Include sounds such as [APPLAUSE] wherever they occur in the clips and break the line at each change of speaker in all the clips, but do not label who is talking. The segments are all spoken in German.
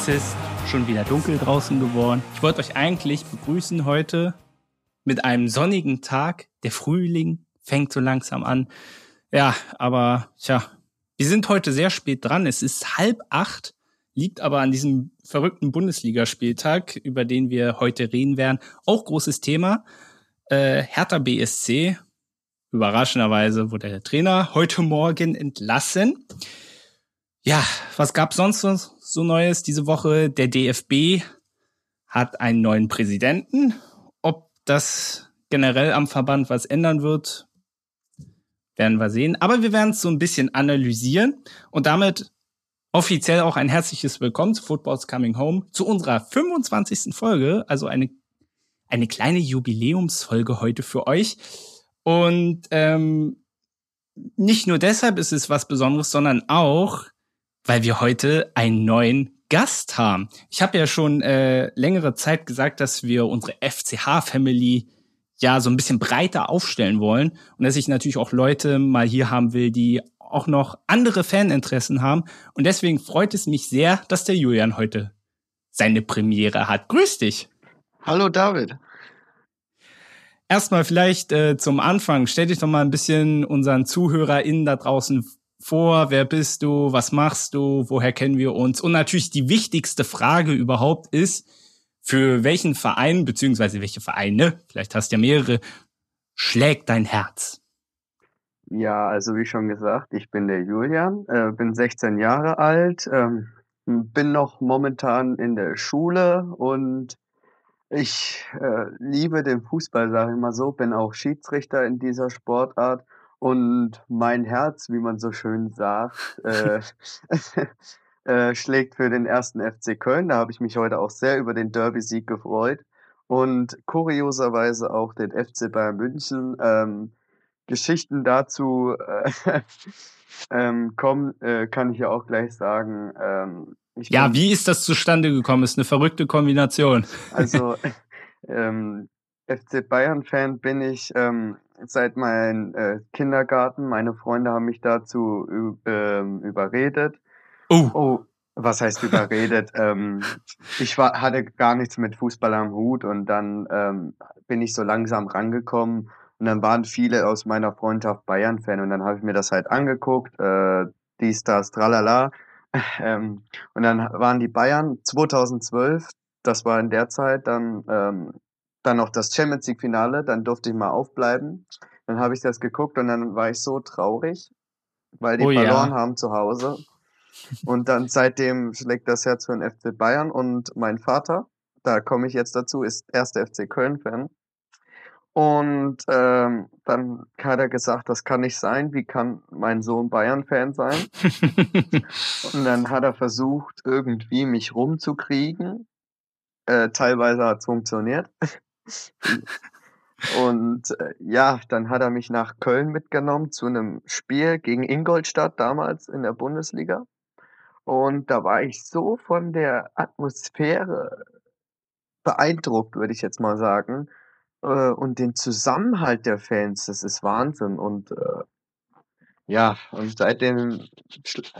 Es ist schon wieder dunkel draußen geworden. Ich wollte euch eigentlich begrüßen heute mit einem sonnigen Tag. Der Frühling fängt so langsam an. Ja, aber tja, wir sind heute sehr spät dran. Es ist halb acht, liegt aber an diesem verrückten Bundesligaspieltag, über den wir heute reden werden. Auch großes Thema. Äh, Hertha BSC. Überraschenderweise wurde der Trainer heute Morgen entlassen. Ja, was gab sonst so Neues diese Woche? Der DFB hat einen neuen Präsidenten. Ob das generell am Verband was ändern wird, werden wir sehen. Aber wir werden es so ein bisschen analysieren und damit offiziell auch ein herzliches Willkommen zu Football's Coming Home zu unserer 25. Folge, also eine eine kleine Jubiläumsfolge heute für euch. Und ähm, nicht nur deshalb ist es was Besonderes, sondern auch, weil wir heute einen neuen Gast haben. Ich habe ja schon äh, längere Zeit gesagt, dass wir unsere FCH-Family ja so ein bisschen breiter aufstellen wollen und dass ich natürlich auch Leute mal hier haben will, die auch noch andere Faninteressen haben. Und deswegen freut es mich sehr, dass der Julian heute seine Premiere hat. Grüß dich.
Hallo David.
Erstmal vielleicht äh, zum Anfang, stell dich doch mal ein bisschen unseren ZuhörerInnen da draußen vor, wer bist du, was machst du, woher kennen wir uns? Und natürlich die wichtigste Frage überhaupt ist, für welchen Verein, beziehungsweise welche Vereine, vielleicht hast du ja mehrere, schlägt dein Herz?
Ja, also wie schon gesagt, ich bin der Julian, äh, bin 16 Jahre alt, ähm, bin noch momentan in der Schule und ich äh, liebe den Fußball, sage ich mal so, bin auch Schiedsrichter in dieser Sportart und mein Herz, wie man so schön sagt, äh, [LAUGHS] [LAUGHS] äh, schlägt für den ersten FC Köln. Da habe ich mich heute auch sehr über den Derby-Sieg gefreut. Und kurioserweise auch den FC Bayern München. Ähm, Geschichten dazu äh, [LAUGHS] ähm, kommen, äh, kann ich ja auch gleich sagen. Ähm,
ja, wie ist das zustande gekommen? Ist eine verrückte Kombination.
Also ähm, FC Bayern-Fan bin ich ähm, seit meinem äh, Kindergarten. Meine Freunde haben mich dazu äh, überredet. Oh. oh, was heißt überredet? [LAUGHS] ähm, ich war, hatte gar nichts mit Fußball am Hut und dann ähm, bin ich so langsam rangekommen und dann waren viele aus meiner Freundschaft Bayern-Fan und dann habe ich mir das halt angeguckt, äh, dies, das, tralala. [LAUGHS] Ähm, und dann waren die Bayern 2012, das war in der Zeit, dann ähm, dann noch das Champions League Finale, dann durfte ich mal aufbleiben. Dann habe ich das geguckt und dann war ich so traurig, weil die oh, verloren ja. haben zu Hause. Und dann seitdem schlägt das Herz für den FC Bayern und mein Vater, da komme ich jetzt dazu, ist erster FC Köln-Fan. Und ähm, dann hat er gesagt, das kann nicht sein, wie kann mein Sohn Bayern-Fan sein? [LAUGHS] und dann hat er versucht, irgendwie mich rumzukriegen. Äh, teilweise hat es funktioniert. Und äh, ja, dann hat er mich nach Köln mitgenommen zu einem Spiel gegen Ingolstadt damals in der Bundesliga. Und da war ich so von der Atmosphäre beeindruckt, würde ich jetzt mal sagen. Äh, und den Zusammenhalt der Fans, das ist Wahnsinn. Und äh, ja, und seitdem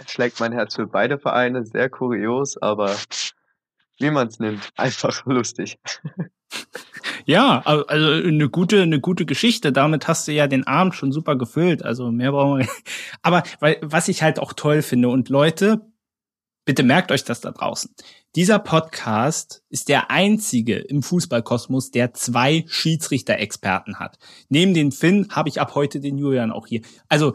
schlägt mein Herz für beide Vereine. Sehr kurios, aber wie man es nimmt, [LAUGHS] einfach lustig.
Ja, also eine gute, eine gute Geschichte. Damit hast du ja den Abend schon super gefüllt. Also mehr brauchen wir. Aber weil, was ich halt auch toll finde und Leute, bitte merkt euch das da draußen. Dieser Podcast ist der einzige im Fußballkosmos, der zwei Schiedsrichter-Experten hat. Neben den Finn habe ich ab heute den Julian auch hier. Also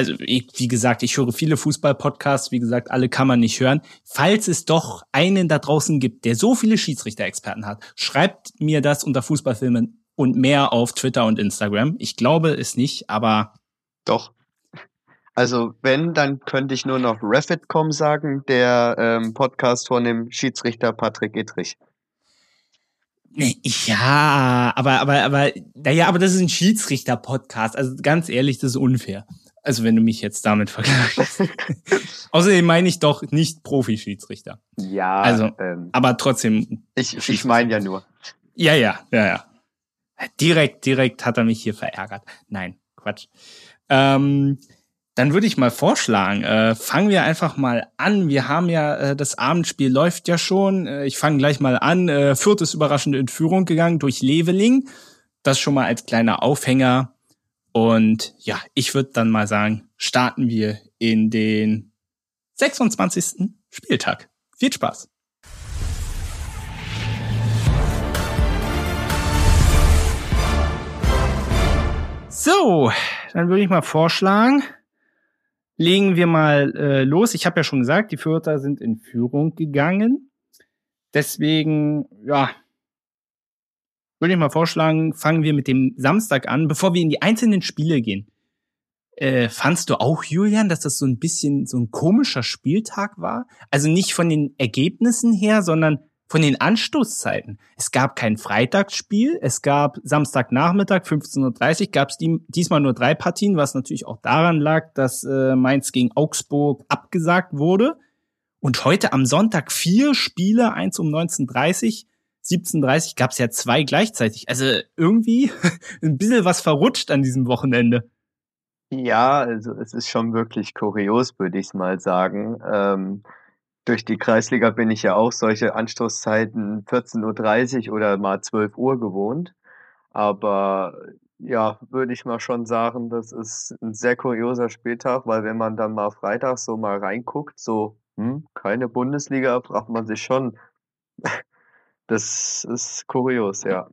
also ich, wie gesagt, ich höre viele Fußball-Podcasts, wie gesagt, alle kann man nicht hören. Falls es doch einen da draußen gibt, der so viele Schiedsrichter-Experten hat, schreibt mir das unter Fußballfilmen und mehr auf Twitter und Instagram. Ich glaube es nicht, aber
doch. Also wenn, dann könnte ich nur noch Refit.com sagen, der ähm, Podcast von dem Schiedsrichter Patrick Edrich.
Ja, aber, aber, aber, naja, aber das ist ein Schiedsrichter-Podcast. Also ganz ehrlich, das ist unfair. Also wenn du mich jetzt damit vergleichst. [LAUGHS] Außerdem meine ich doch nicht Profi-Schiedsrichter.
Ja.
Also, ähm, aber trotzdem.
Ich, ich meine ja nur.
Ja, ja, ja, ja. Direkt, direkt hat er mich hier verärgert. Nein, Quatsch. Ähm, Dann würde ich mal vorschlagen, äh, fangen wir einfach mal an. Wir haben ja, äh, das Abendspiel läuft ja schon. Äh, ich fange gleich mal an. Äh, Fürth ist überraschend in Führung gegangen durch Leveling. Das schon mal als kleiner Aufhänger. Und ja, ich würde dann mal sagen, starten wir in den 26. Spieltag. Viel Spaß. So, dann würde ich mal vorschlagen, legen wir mal äh, los. Ich habe ja schon gesagt, die Fürther sind in Führung gegangen. Deswegen, ja, würde ich mal vorschlagen, fangen wir mit dem Samstag an, bevor wir in die einzelnen Spiele gehen. Äh, fandst du auch, Julian, dass das so ein bisschen so ein komischer Spieltag war? Also nicht von den Ergebnissen her, sondern von den Anstoßzeiten. Es gab kein Freitagsspiel, es gab Samstagnachmittag 15.30 Uhr, gab es diesmal nur drei Partien, was natürlich auch daran lag, dass äh, Mainz gegen Augsburg abgesagt wurde. Und heute am Sonntag vier Spiele, eins um 19.30 17.30 gab es ja zwei gleichzeitig. Also irgendwie [LAUGHS] ein bisschen was verrutscht an diesem Wochenende.
Ja, also es ist schon wirklich kurios, würde ich mal sagen. Ähm, durch die Kreisliga bin ich ja auch solche Anstoßzeiten 14.30 Uhr oder mal 12 Uhr gewohnt. Aber ja, würde ich mal schon sagen, das ist ein sehr kurioser Spieltag, weil wenn man dann mal Freitag so mal reinguckt, so, hm, keine Bundesliga, fragt man sich schon. Das ist kurios, ja.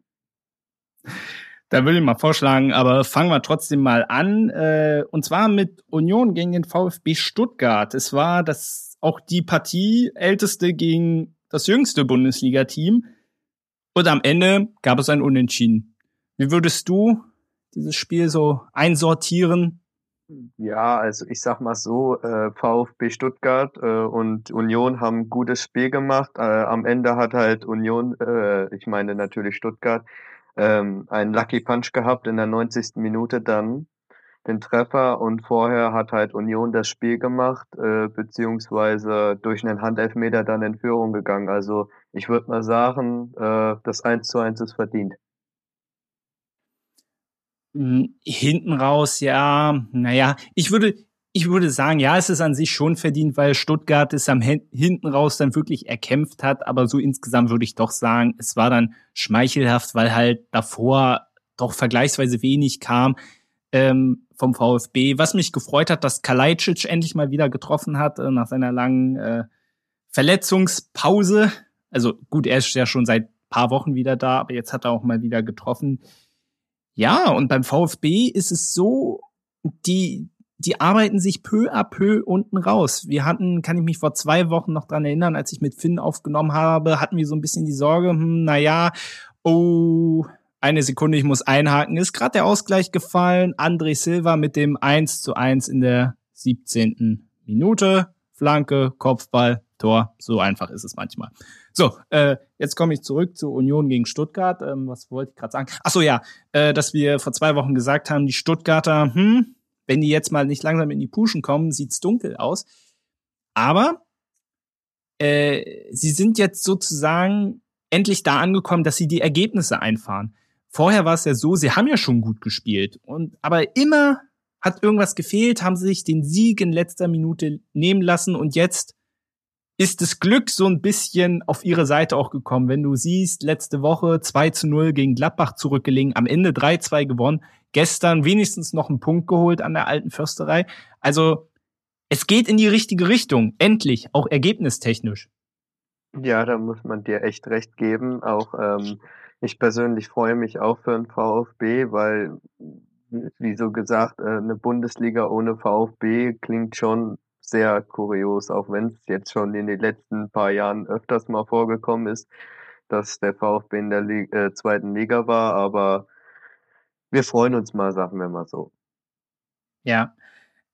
Da würde ich mal vorschlagen, aber fangen wir trotzdem mal an. Äh, und zwar mit Union gegen den VfB Stuttgart. Es war das auch die Partie älteste gegen das jüngste Bundesliga-Team. Und am Ende gab es ein Unentschieden. Wie würdest du dieses Spiel so einsortieren?
Ja, also ich sag mal so, äh, VfB Stuttgart äh, und Union haben ein gutes Spiel gemacht. Äh, am Ende hat halt Union, äh, ich meine natürlich Stuttgart, ähm, einen Lucky Punch gehabt in der 90. Minute dann den Treffer und vorher hat halt Union das Spiel gemacht, äh, beziehungsweise durch einen Handelfmeter dann in Führung gegangen. Also ich würde mal sagen, äh, das 1 zu 1 ist verdient.
Hinten raus, ja, naja, ich würde, ich würde sagen, ja, es ist an sich schon verdient, weil Stuttgart es am hinten raus dann wirklich erkämpft hat, aber so insgesamt würde ich doch sagen, es war dann schmeichelhaft, weil halt davor doch vergleichsweise wenig kam. Ähm, vom VfB. Was mich gefreut hat, dass Kalajdzic endlich mal wieder getroffen hat äh, nach seiner langen äh, Verletzungspause. Also gut, er ist ja schon seit paar Wochen wieder da, aber jetzt hat er auch mal wieder getroffen. Ja, und beim VfB ist es so, die, die arbeiten sich peu à peu unten raus. Wir hatten, kann ich mich vor zwei Wochen noch dran erinnern, als ich mit Finn aufgenommen habe, hatten wir so ein bisschen die Sorge, hm, na ja, oh, eine Sekunde, ich muss einhaken. Ist gerade der Ausgleich gefallen. André Silva mit dem 1 zu 1 in der 17. Minute. Flanke, Kopfball, Tor. So einfach ist es manchmal. So, äh, jetzt komme ich zurück zur Union gegen Stuttgart. Ähm, was wollte ich gerade sagen? Ach so, ja, äh, dass wir vor zwei Wochen gesagt haben, die Stuttgarter, hm, wenn die jetzt mal nicht langsam in die Puschen kommen, sieht's dunkel aus. Aber äh, sie sind jetzt sozusagen endlich da angekommen, dass sie die Ergebnisse einfahren. Vorher war es ja so, sie haben ja schon gut gespielt. Und, aber immer hat irgendwas gefehlt, haben sie sich den Sieg in letzter Minute nehmen lassen und jetzt ist das Glück so ein bisschen auf ihre Seite auch gekommen. Wenn du siehst, letzte Woche 2 zu 0 gegen Gladbach zurückgelegen, am Ende 3-2 gewonnen, gestern wenigstens noch einen Punkt geholt an der alten Försterei. Also es geht in die richtige Richtung, endlich, auch ergebnistechnisch.
Ja, da muss man dir echt recht geben. Auch ähm, ich persönlich freue mich auch für den VfB, weil, wie so gesagt, äh, eine Bundesliga ohne VfB klingt schon sehr kurios, auch wenn es jetzt schon in den letzten paar Jahren öfters mal vorgekommen ist, dass der VfB in der Liga, äh, zweiten Liga war, aber wir freuen uns mal, sagen wir mal so.
Ja.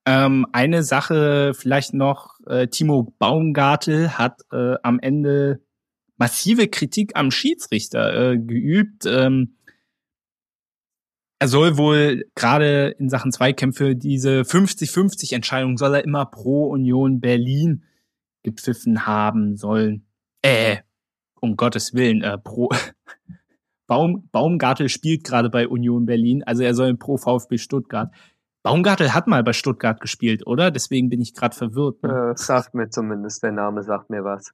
Ähm, eine Sache vielleicht noch, äh, Timo Baumgartel hat äh, am Ende massive Kritik am Schiedsrichter äh, geübt. Ähm, er soll wohl gerade in Sachen Zweikämpfe diese 50-50 Entscheidung soll er immer pro Union Berlin gepfiffen haben sollen. Äh, um Gottes Willen, äh, pro [LAUGHS] Baum, Baumgartel spielt gerade bei Union Berlin, also er soll pro VfB Stuttgart. Baumgartel hat mal bei Stuttgart gespielt, oder? Deswegen bin ich gerade verwirrt.
Ne? Äh, sagt mir zumindest, der Name sagt mir was.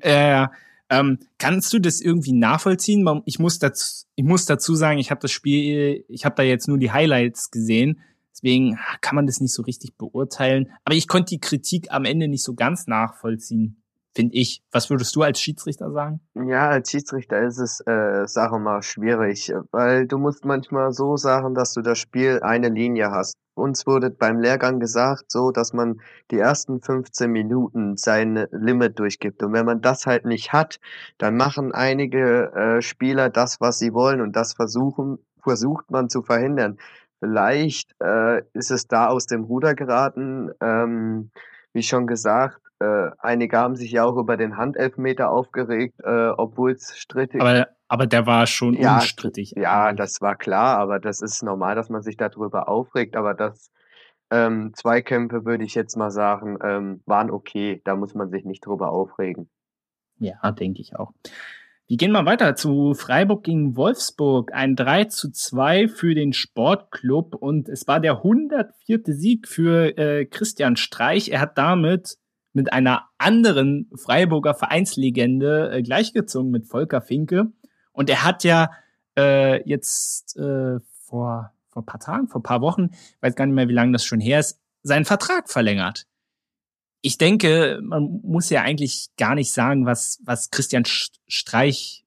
Äh, ähm, kannst du das irgendwie nachvollziehen? Ich muss dazu, ich muss dazu sagen, ich habe das Spiel, ich habe da jetzt nur die Highlights gesehen. Deswegen kann man das nicht so richtig beurteilen. Aber ich konnte die Kritik am Ende nicht so ganz nachvollziehen finde ich. Was würdest du als Schiedsrichter sagen?
Ja, als Schiedsrichter ist es, äh, sag mal, schwierig, weil du musst manchmal so sagen, dass du das Spiel eine Linie hast. Uns wurde beim Lehrgang gesagt, so, dass man die ersten 15 Minuten sein Limit durchgibt. Und wenn man das halt nicht hat, dann machen einige äh, Spieler das, was sie wollen und das versuchen, versucht man zu verhindern. Vielleicht äh, ist es da aus dem Ruder geraten. Ähm, wie schon gesagt, äh, einige haben sich ja auch über den Handelfmeter aufgeregt, äh, obwohl es strittig
aber, aber der war schon ja, unstrittig.
Ja, das war klar, aber das ist normal, dass man sich darüber aufregt. Aber das ähm, Zweikämpfe, würde ich jetzt mal sagen, ähm, waren okay. Da muss man sich nicht drüber aufregen.
Ja, denke ich auch. Wir gehen mal weiter zu Freiburg gegen Wolfsburg. Ein 3 zu 2 für den Sportclub und es war der 104. Sieg für äh, Christian Streich. Er hat damit mit einer anderen Freiburger Vereinslegende äh, gleichgezogen mit Volker Finke. Und er hat ja äh, jetzt äh, vor, vor ein paar Tagen, vor ein paar Wochen, weiß gar nicht mehr, wie lange das schon her ist, seinen Vertrag verlängert. Ich denke, man muss ja eigentlich gar nicht sagen, was, was Christian Streich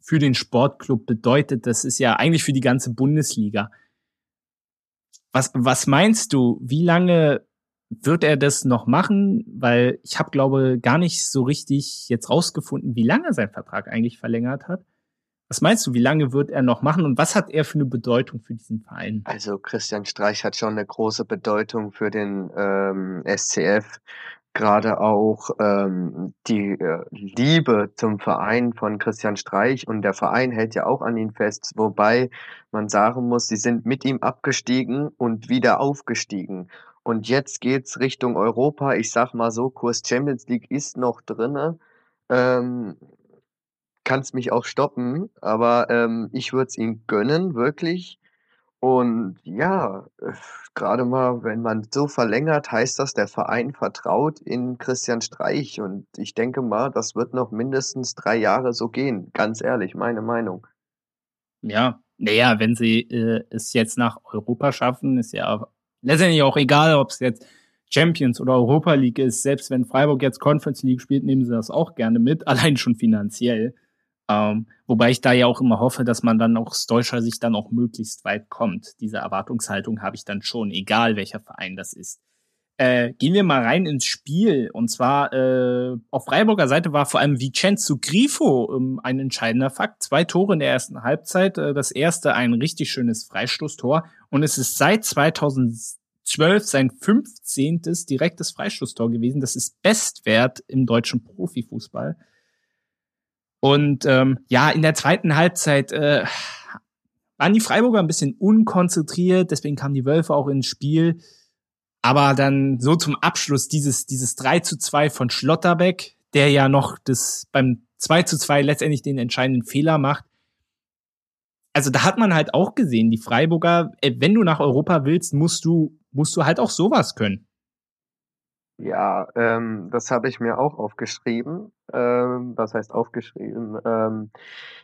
für den Sportclub bedeutet. Das ist ja eigentlich für die ganze Bundesliga. Was, was meinst du, wie lange wird er das noch machen? Weil ich habe, glaube gar nicht so richtig jetzt rausgefunden, wie lange sein Vertrag eigentlich verlängert hat. Was meinst du, wie lange wird er noch machen und was hat er für eine Bedeutung für diesen Verein?
Also Christian Streich hat schon eine große Bedeutung für den ähm, SCF. Gerade auch ähm, die äh, Liebe zum Verein von Christian Streich und der Verein hält ja auch an ihn fest, wobei man sagen muss, sie sind mit ihm abgestiegen und wieder aufgestiegen. Und jetzt geht's Richtung Europa. Ich sag mal so, Kurs Champions League ist noch drinne. Ähm, kannst mich auch stoppen, aber ähm, ich würde es ihm gönnen, wirklich. Und ja, gerade mal, wenn man so verlängert, heißt das, der Verein vertraut in Christian Streich. Und ich denke mal, das wird noch mindestens drei Jahre so gehen. Ganz ehrlich, meine Meinung.
Ja, naja, wenn sie äh, es jetzt nach Europa schaffen, ist ja letztendlich auch egal, ob es jetzt Champions oder Europa League ist, selbst wenn Freiburg jetzt Conference League spielt, nehmen sie das auch gerne mit, [LAUGHS] allein schon finanziell. Ähm, wobei ich da ja auch immer hoffe, dass man dann auch aus deutscher Sicht dann auch möglichst weit kommt. Diese Erwartungshaltung habe ich dann schon, egal welcher Verein das ist. Äh, gehen wir mal rein ins Spiel. Und zwar äh, auf Freiburger Seite war vor allem Vincenzo Grifo ähm, ein entscheidender Fakt. Zwei Tore in der ersten Halbzeit. Äh, das erste ein richtig schönes Freistoßtor. Und es ist seit 2012 sein 15. direktes Freistoßtor gewesen. Das ist Bestwert im deutschen Profifußball. Und ähm, ja, in der zweiten Halbzeit äh, waren die Freiburger ein bisschen unkonzentriert, deswegen kamen die Wölfe auch ins Spiel. Aber dann so zum Abschluss dieses, dieses 3 zu 2 von Schlotterbeck, der ja noch das beim 2 zu 2 letztendlich den entscheidenden Fehler macht. Also da hat man halt auch gesehen, die Freiburger, äh, wenn du nach Europa willst, musst du, musst du halt auch sowas können.
Ja, ähm, das habe ich mir auch aufgeschrieben. Ähm, was heißt aufgeschrieben? Ähm,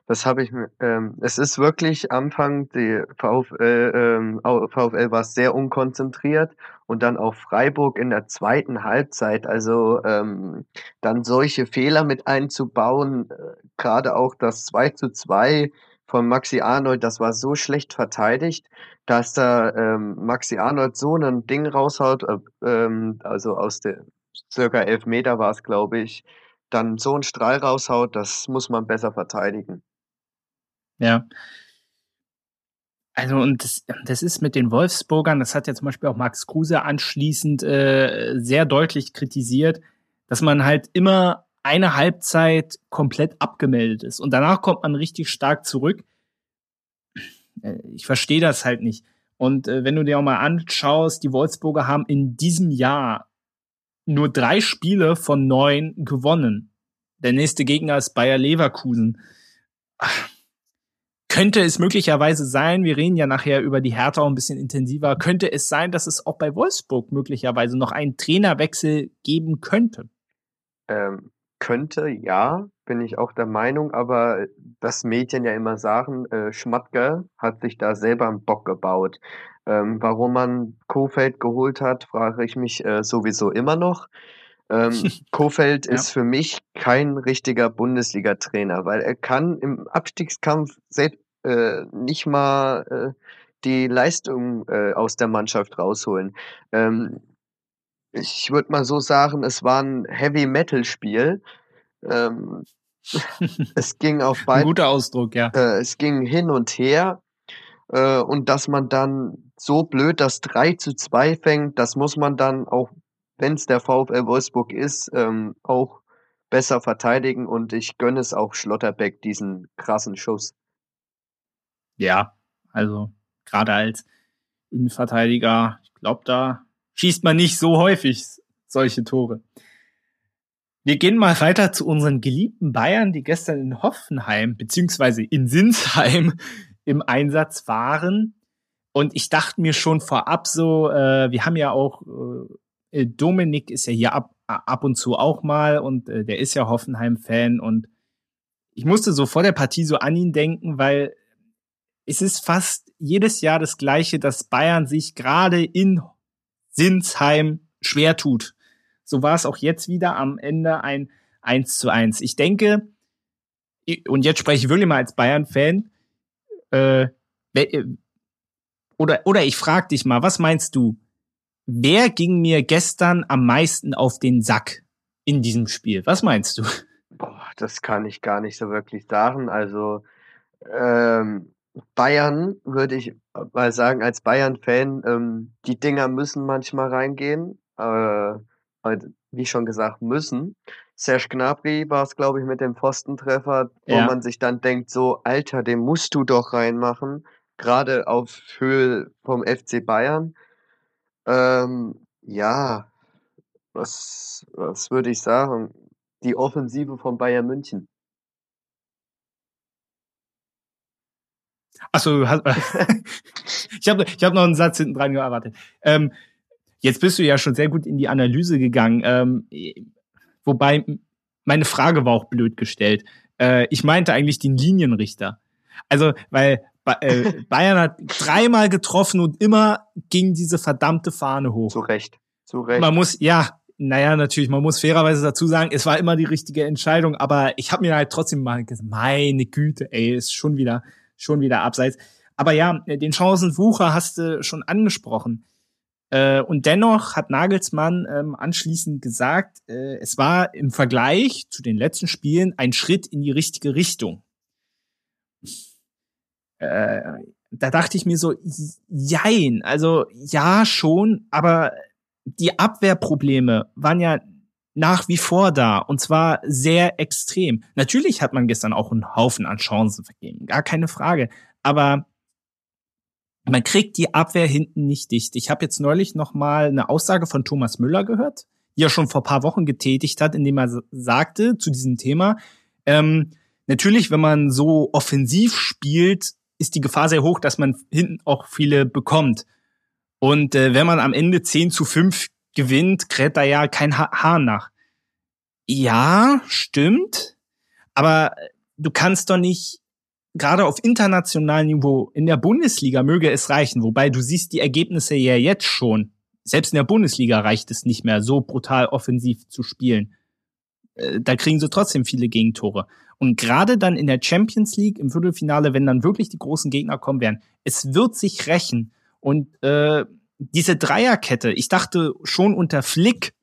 das habe ich mir. Ähm, es ist wirklich Anfang die VfL, ähm, VfL war sehr unkonzentriert und dann auch Freiburg in der zweiten Halbzeit. Also ähm, dann solche Fehler mit einzubauen, äh, gerade auch das 2 zu 2 von Maxi Arnold, das war so schlecht verteidigt, dass da ähm, Maxi Arnold so ein Ding raushaut, äh, ähm, also aus der circa elf Meter war es, glaube ich, dann so ein Strahl raushaut, das muss man besser verteidigen.
Ja. Also und das, das ist mit den Wolfsburgern, das hat ja zum Beispiel auch Max Kruse anschließend äh, sehr deutlich kritisiert, dass man halt immer eine Halbzeit komplett abgemeldet ist und danach kommt man richtig stark zurück. Äh, ich verstehe das halt nicht. Und äh, wenn du dir auch mal anschaust, die Wolfsburger haben in diesem Jahr nur drei Spiele von neun gewonnen. Der nächste Gegner ist Bayer Leverkusen. könnte es möglicherweise sein, wir reden ja nachher über die Hertha ein bisschen intensiver, könnte es sein, dass es auch bei Wolfsburg möglicherweise noch einen Trainerwechsel geben könnte?
Ähm, könnte, ja, bin ich auch der Meinung, aber das Medien ja immer sagen, äh, Schmatke hat sich da selber einen Bock gebaut. Ähm, warum man Kofeld geholt hat, frage ich mich äh, sowieso immer noch. Ähm, [LAUGHS] Kofeld ja. ist für mich kein richtiger Bundesliga-Trainer, weil er kann im Abstiegskampf selbst äh, nicht mal äh, die Leistung äh, aus der Mannschaft rausholen. Ähm, ich würde mal so sagen, es war ein Heavy-Metal-Spiel. Ähm, [LAUGHS] es ging auf beiden.
Guter Ausdruck, ja.
Äh, es ging hin und her. Äh, und dass man dann so blöd das 3 zu 2 fängt, das muss man dann auch, wenn es der VfL Wolfsburg ist, ähm, auch besser verteidigen. Und ich gönne es auch Schlotterbeck, diesen krassen Schuss.
Ja, also gerade als Innenverteidiger, ich glaube, da schießt man nicht so häufig solche Tore. Wir gehen mal weiter zu unseren geliebten Bayern, die gestern in Hoffenheim beziehungsweise in Sinsheim [LAUGHS] im Einsatz waren. Und ich dachte mir schon vorab so, äh, wir haben ja auch, äh, Dominik ist ja hier ab, ab und zu auch mal und äh, der ist ja Hoffenheim-Fan und ich musste so vor der Partie so an ihn denken, weil es ist fast jedes Jahr das Gleiche, dass Bayern sich gerade in Sinsheim schwer tut. So war es auch jetzt wieder am Ende ein 1 zu 1. Ich denke, und jetzt spreche ich wirklich mal als Bayern-Fan, äh, äh, oder, oder ich frage dich mal, was meinst du? Wer ging mir gestern am meisten auf den Sack in diesem Spiel? Was meinst du?
Boah, das kann ich gar nicht so wirklich sagen. Also ähm, Bayern würde ich mal sagen, als Bayern-Fan, ähm, die Dinger müssen manchmal reingehen. Äh, wie schon gesagt, müssen. Serge Gnabry war es, glaube ich, mit dem Pfostentreffer, wo ja. man sich dann denkt, so, Alter, den musst du doch reinmachen. Gerade auf Höhe vom FC Bayern. Ähm, ja, was, was würde ich sagen? Die Offensive von Bayern München.
Achso, [LAUGHS] ich habe ich hab noch einen Satz hinten dran gearbeitet. Ähm, jetzt bist du ja schon sehr gut in die Analyse gegangen. Ähm, wobei meine Frage war auch blöd gestellt. Äh, ich meinte eigentlich den Linienrichter. Also, weil äh, [LAUGHS] Bayern hat dreimal getroffen und immer ging diese verdammte Fahne hoch.
Zu Recht. Zu Recht.
Man muss, ja, naja, natürlich, man muss fairerweise dazu sagen, es war immer die richtige Entscheidung, aber ich habe mir halt trotzdem mal gesagt, meine Güte, ey, ist schon wieder schon wieder abseits. Aber ja, den Chancenwucher hast du schon angesprochen. Äh, und dennoch hat Nagelsmann ähm, anschließend gesagt, äh, es war im Vergleich zu den letzten Spielen ein Schritt in die richtige Richtung. Äh, da dachte ich mir so, jein, also ja schon, aber die Abwehrprobleme waren ja nach wie vor da und zwar sehr extrem. Natürlich hat man gestern auch einen Haufen an Chancen vergeben, gar keine Frage, aber man kriegt die Abwehr hinten nicht dicht. Ich habe jetzt neulich noch mal eine Aussage von Thomas Müller gehört, die er schon vor paar Wochen getätigt hat, indem er sagte zu diesem Thema, ähm, natürlich, wenn man so offensiv spielt, ist die Gefahr sehr hoch, dass man hinten auch viele bekommt. Und äh, wenn man am Ende 10 zu 5 gewinnt, da ja kein ha Hahn nach. Ja, stimmt. Aber du kannst doch nicht, gerade auf internationalem Niveau, in der Bundesliga möge es reichen, wobei du siehst die Ergebnisse ja jetzt schon. Selbst in der Bundesliga reicht es nicht mehr, so brutal offensiv zu spielen. Äh, da kriegen sie trotzdem viele Gegentore. Und gerade dann in der Champions League im Viertelfinale, wenn dann wirklich die großen Gegner kommen werden, es wird sich rächen. Und äh, diese Dreierkette, ich dachte schon unter Flick,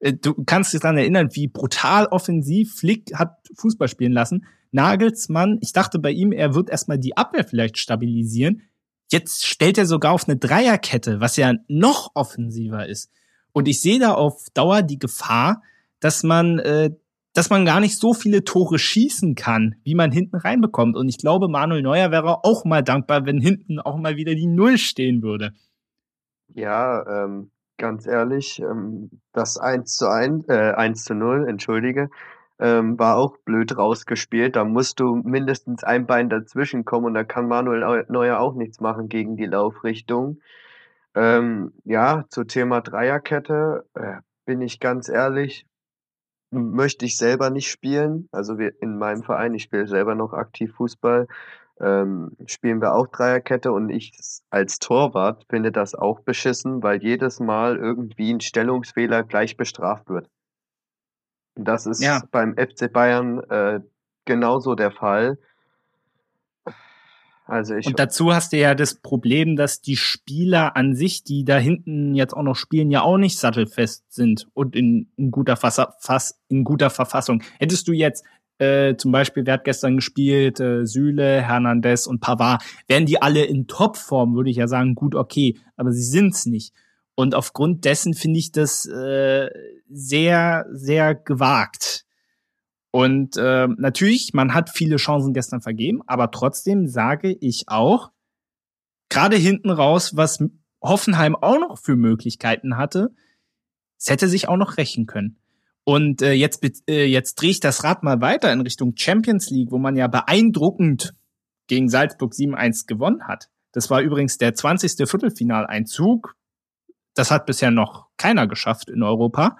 äh, du kannst dich daran erinnern, wie brutal offensiv Flick hat Fußball spielen lassen. Nagelsmann, ich dachte bei ihm, er wird erstmal die Abwehr vielleicht stabilisieren. Jetzt stellt er sogar auf eine Dreierkette, was ja noch offensiver ist. Und ich sehe da auf Dauer die Gefahr, dass man, äh, dass man gar nicht so viele Tore schießen kann, wie man hinten reinbekommt. Und ich glaube, Manuel Neuer wäre auch mal dankbar, wenn hinten auch mal wieder die Null stehen würde.
Ja, ähm, ganz ehrlich, ähm, das 1 zu 1, äh, 1 zu 0, entschuldige, ähm, war auch blöd rausgespielt. Da musst du mindestens ein Bein dazwischen kommen und da kann Manuel Neuer auch nichts machen gegen die Laufrichtung. Ähm, ja, zu Thema Dreierkette äh, bin ich ganz ehrlich, möchte ich selber nicht spielen. Also wir in meinem Verein, ich spiele selber noch aktiv Fußball, ähm, spielen wir auch Dreierkette und ich als Torwart finde das auch beschissen, weil jedes Mal irgendwie ein Stellungsfehler gleich bestraft wird. Das ist ja. beim FC Bayern äh, genauso der Fall.
Also ich und dazu hast du ja das Problem, dass die Spieler an sich, die da hinten jetzt auch noch spielen, ja auch nicht sattelfest sind und in, in guter, Fass, Fass, in guter Verfassung. Hättest du jetzt äh, zum Beispiel, wer hat gestern gespielt, äh, Süle, Hernandez und Pavard, wären die alle in Topform, würde ich ja sagen, gut, okay, aber sie sind's nicht. Und aufgrund dessen finde ich das äh, sehr, sehr gewagt. Und äh, natürlich, man hat viele Chancen gestern vergeben, aber trotzdem sage ich auch, gerade hinten raus, was Hoffenheim auch noch für Möglichkeiten hatte, es hätte sich auch noch rächen können. Und äh, jetzt, äh, jetzt drehe ich das Rad mal weiter in Richtung Champions League, wo man ja beeindruckend gegen Salzburg 7-1 gewonnen hat. Das war übrigens der 20. Viertelfinaleinzug das hat bisher noch keiner geschafft in Europa.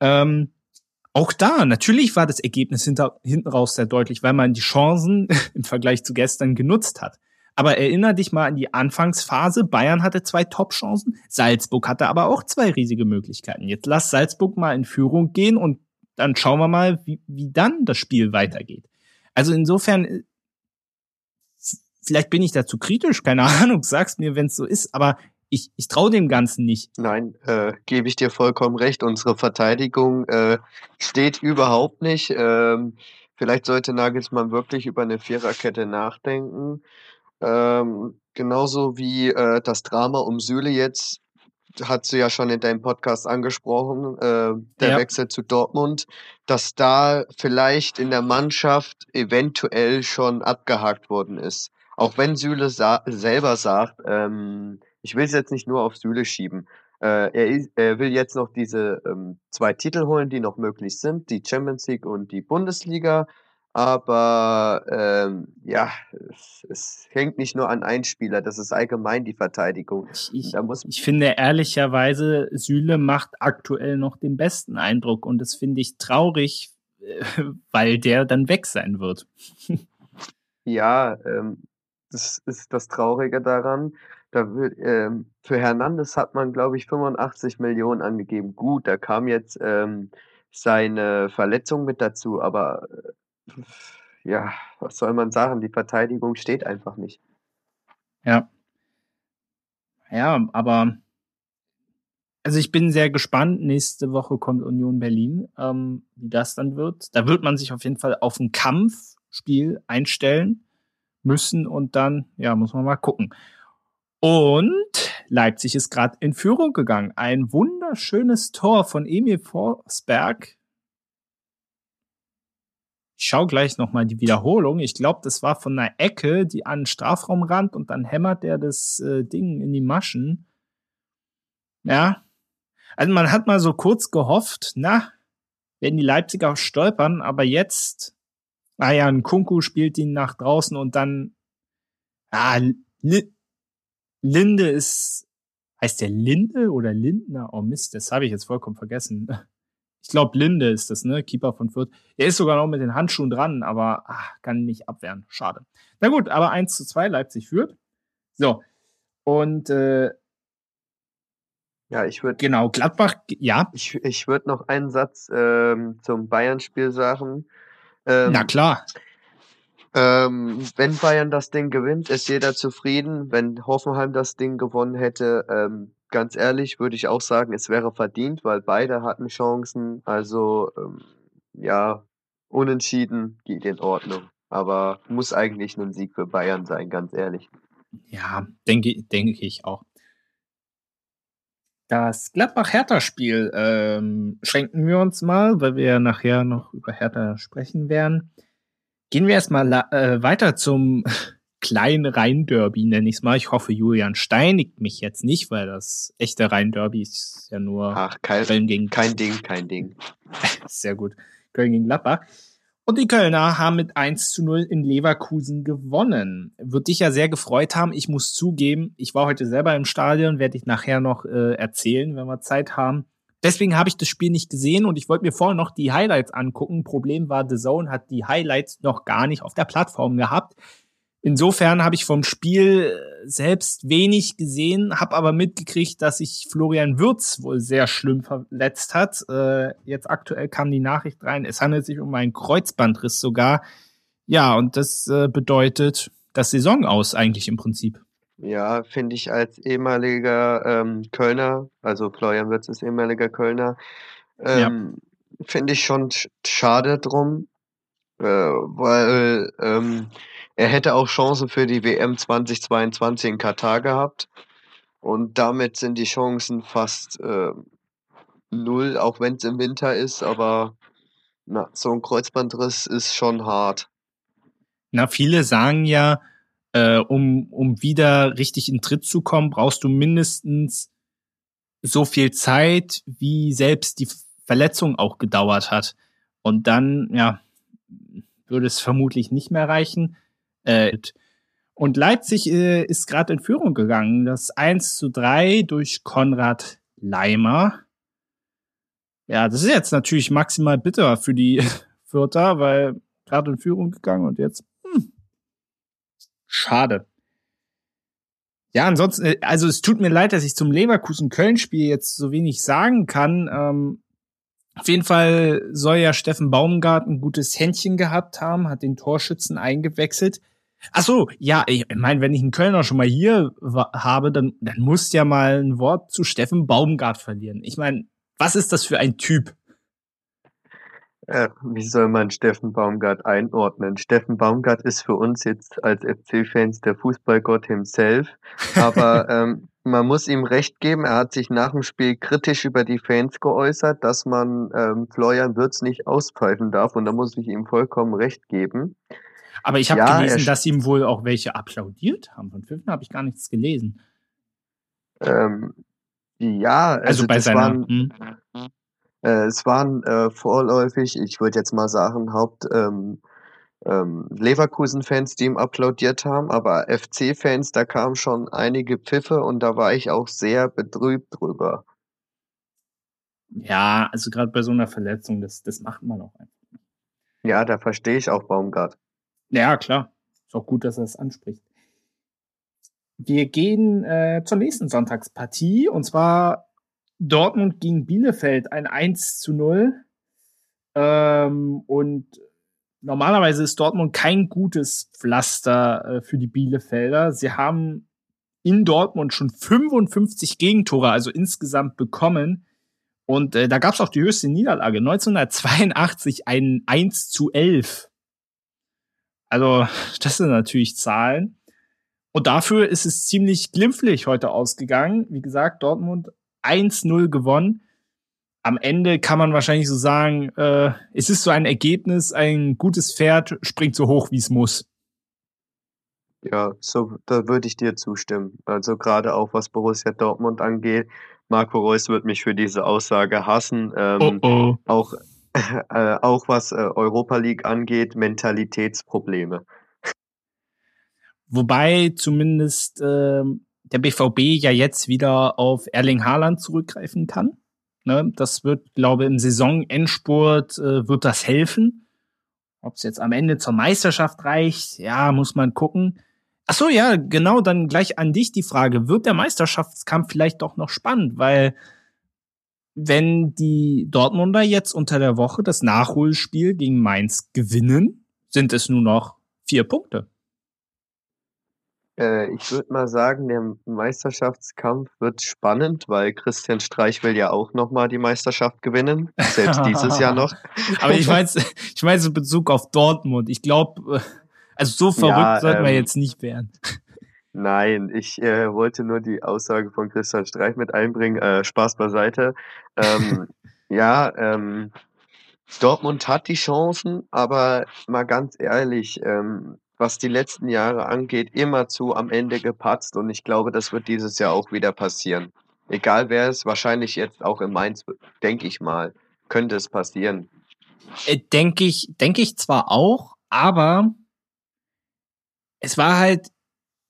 Ähm, auch da, natürlich war das Ergebnis hinter, hinten raus sehr deutlich, weil man die Chancen [LAUGHS] im Vergleich zu gestern genutzt hat. Aber erinnere dich mal an die Anfangsphase. Bayern hatte zwei Top-Chancen. Salzburg hatte aber auch zwei riesige Möglichkeiten. Jetzt lass Salzburg mal in Führung gehen und dann schauen wir mal, wie, wie dann das Spiel weitergeht. Also insofern, äh, vielleicht bin ich dazu kritisch, keine [LAUGHS] Ahnung, sag's mir, wenn es so ist, aber ich, ich traue dem Ganzen nicht.
Nein, äh, gebe ich dir vollkommen recht. Unsere Verteidigung äh, steht überhaupt nicht. Ähm, vielleicht sollte Nagelsmann wirklich über eine Viererkette nachdenken. Ähm, genauso wie äh, das Drama um Süle jetzt hast du ja schon in deinem Podcast angesprochen, äh, der ja. Wechsel zu Dortmund, dass da vielleicht in der Mannschaft eventuell schon abgehakt worden ist. Auch wenn Süle sa selber sagt, ähm, ich will es jetzt nicht nur auf Süle schieben. Äh, er, er, will jetzt noch diese ähm, zwei Titel holen, die noch möglich sind, die Champions League und die Bundesliga. Aber ähm, ja, es, es, hängt nicht nur an einem Spieler, das ist allgemein die Verteidigung.
Ich, ich finde ehrlicherweise, Süle macht aktuell noch den besten Eindruck und das finde ich traurig, [LAUGHS] weil der dann weg sein wird. [LAUGHS]
ja, ähm, das ist das Traurige daran. Da wird, ähm, für Hernandez hat man, glaube ich, 85 Millionen angegeben. Gut, da kam jetzt ähm, seine Verletzung mit dazu, aber äh, ja, was soll man sagen? Die Verteidigung steht einfach nicht.
Ja. Ja, aber also ich bin sehr gespannt. Nächste Woche kommt Union Berlin, ähm, wie das dann wird. Da wird man sich auf jeden Fall auf ein Kampfspiel einstellen müssen und dann, ja, muss man mal gucken. Und Leipzig ist gerade in Führung gegangen. Ein wunderschönes Tor von Emil Forsberg. Ich schau gleich nochmal die Wiederholung. Ich glaube, das war von einer Ecke, die an den Strafraum rannt und dann hämmert er das äh, Ding in die Maschen. Ja. Also man hat mal so kurz gehofft, na, werden die Leipziger stolpern, aber jetzt, ah ja, ein Kunku spielt ihn nach draußen und dann, ah, Linde ist, heißt der Linde oder Lindner? Oh Mist, das habe ich jetzt vollkommen vergessen. Ich glaube, Linde ist das, ne? Keeper von Fürth. Er ist sogar noch mit den Handschuhen dran, aber ach, kann nicht abwehren. Schade. Na gut, aber 1 zu 2, Leipzig führt. So. Und äh,
ja, ich würde.
Genau, Gladbach, ja.
Ich, ich würde noch einen Satz ähm, zum Bayern-Spiel sagen.
Ähm, Na klar.
Ähm, wenn Bayern das Ding gewinnt, ist jeder zufrieden. Wenn Hoffenheim das Ding gewonnen hätte, ähm, ganz ehrlich, würde ich auch sagen, es wäre verdient, weil beide hatten Chancen. Also ähm, ja, unentschieden geht in Ordnung. Aber muss eigentlich ein Sieg für Bayern sein, ganz ehrlich.
Ja, denke, denke ich auch. Das Gladbach-Hertha-Spiel ähm, schenken wir uns mal, weil wir ja nachher noch über Hertha sprechen werden. Gehen wir erstmal äh, weiter zum [LAUGHS] kleinen Rhein-Derby, nenne ich es mal. Ich hoffe, Julian steinigt mich jetzt nicht, weil das echte Rhein-Derby ist ja nur
Ach, kein, gegen kein Ding, kein Ding. [LAUGHS]
Sehr gut. Köln gegen Gladbach. Und die Kölner haben mit 1 zu 0 in Leverkusen gewonnen. Wird dich ja sehr gefreut haben. Ich muss zugeben, ich war heute selber im Stadion, werde ich nachher noch äh, erzählen, wenn wir Zeit haben. Deswegen habe ich das Spiel nicht gesehen und ich wollte mir vorher noch die Highlights angucken. Problem war, The Zone hat die Highlights noch gar nicht auf der Plattform gehabt. Insofern habe ich vom Spiel selbst wenig gesehen, habe aber mitgekriegt, dass sich Florian Würz wohl sehr schlimm verletzt hat. Äh, jetzt aktuell kam die Nachricht rein, es handelt sich um einen Kreuzbandriss sogar. Ja, und das äh, bedeutet das Saison aus eigentlich im Prinzip.
Ja, finde ich als ehemaliger ähm, Kölner, also Florian Würz ist ehemaliger Kölner, ähm, ja. finde ich schon schade drum, äh, weil ähm, er hätte auch Chancen für die WM 2022 in Katar gehabt. Und damit sind die Chancen fast äh, null, auch wenn es im Winter ist. Aber na, so ein Kreuzbandriss ist schon hart.
Na, viele sagen ja, äh, um, um wieder richtig in Tritt zu kommen, brauchst du mindestens so viel Zeit, wie selbst die Verletzung auch gedauert hat. Und dann, ja, würde es vermutlich nicht mehr reichen. Äh, und Leipzig äh, ist gerade in Führung gegangen. Das 1 zu 3 durch Konrad Leimer. Ja, das ist jetzt natürlich maximal bitter für die [LAUGHS] Fürther, weil gerade in Führung gegangen und jetzt, schade. Ja, ansonsten, äh, also es tut mir leid, dass ich zum Leverkusen-Köln-Spiel jetzt so wenig sagen kann. Ähm, auf jeden Fall soll ja Steffen Baumgart ein gutes Händchen gehabt haben, hat den Torschützen eingewechselt. Ach so, ja, ich meine, wenn ich einen Kölner schon mal hier habe, dann, dann muss ja mal ein Wort zu Steffen Baumgart verlieren. Ich meine, was ist das für ein Typ?
Äh, wie soll man Steffen Baumgart einordnen? Steffen Baumgart ist für uns jetzt als FC-Fans der Fußballgott himself, aber [LAUGHS] ähm, man muss ihm recht geben, er hat sich nach dem Spiel kritisch über die Fans geäußert, dass man ähm, Florian Würz nicht auspfeifen darf und da muss ich ihm vollkommen recht geben.
Aber ich habe ja, gelesen, dass ihm wohl auch welche applaudiert haben. Von Pfiffen habe ich gar nichts gelesen.
Ähm, ja, also, also bei seiner. Waren, hm? Äh, es waren äh, vorläufig, ich würde jetzt mal sagen, Haupt ähm, ähm, Leverkusen-Fans, die ihm applaudiert haben, aber FC-Fans, da kamen schon einige Pfiffe und da war ich auch sehr betrübt drüber.
Ja, also gerade bei so einer Verletzung, das, das macht man auch einfach.
Ja, da verstehe ich auch Baumgart.
Ja, klar. Ist auch gut, dass er es anspricht. Wir gehen äh, zur nächsten Sonntagspartie und zwar Dortmund gegen Bielefeld, ein 1 zu 0. Ähm, und normalerweise ist Dortmund kein gutes Pflaster äh, für die Bielefelder. Sie haben in Dortmund schon 55 Gegentore, also insgesamt bekommen. Und äh, da gab es auch die höchste Niederlage. 1982 ein 1 zu 11. Also, das sind natürlich Zahlen. Und dafür ist es ziemlich glimpflich heute ausgegangen. Wie gesagt, Dortmund 1-0 gewonnen. Am Ende kann man wahrscheinlich so sagen, äh, es ist so ein Ergebnis, ein gutes Pferd springt so hoch, wie es muss.
Ja, so, da würde ich dir zustimmen. Also gerade auch was Borussia Dortmund angeht. Marco Reus wird mich für diese Aussage hassen. Ähm, oh oh. Auch [LAUGHS] äh, auch was äh, Europa League angeht, Mentalitätsprobleme.
Wobei zumindest äh, der BVB ja jetzt wieder auf Erling Haaland zurückgreifen kann. Ne? Das wird, glaube im Saisonendspurt äh, wird das helfen. Ob es jetzt am Ende zur Meisterschaft reicht, ja, muss man gucken. Ach so, ja, genau, dann gleich an dich die Frage. Wird der Meisterschaftskampf vielleicht doch noch spannend? Weil wenn die Dortmunder jetzt unter der Woche das Nachholspiel gegen Mainz gewinnen, sind es nur noch vier Punkte.
Äh, ich würde mal sagen, der Meisterschaftskampf wird spannend, weil Christian Streich will ja auch nochmal die Meisterschaft gewinnen, selbst dieses Jahr noch. [LAUGHS]
Aber ich meine, ich meine in Bezug auf Dortmund. Ich glaube, äh, also so verrückt ja, sollten ähm, wir jetzt nicht werden.
Nein, ich äh, wollte nur die Aussage von Christian Streich mit einbringen. Äh, Spaß beiseite. Ähm, [LAUGHS] ja, ähm, Dortmund hat die Chancen, aber mal ganz ehrlich, ähm, was die letzten Jahre angeht, immer zu am Ende gepatzt und ich glaube, das wird dieses Jahr auch wieder passieren. Egal wer es, wahrscheinlich jetzt auch in Mainz, denke ich mal, könnte es passieren.
Äh, denke ich, denke ich zwar auch, aber es war halt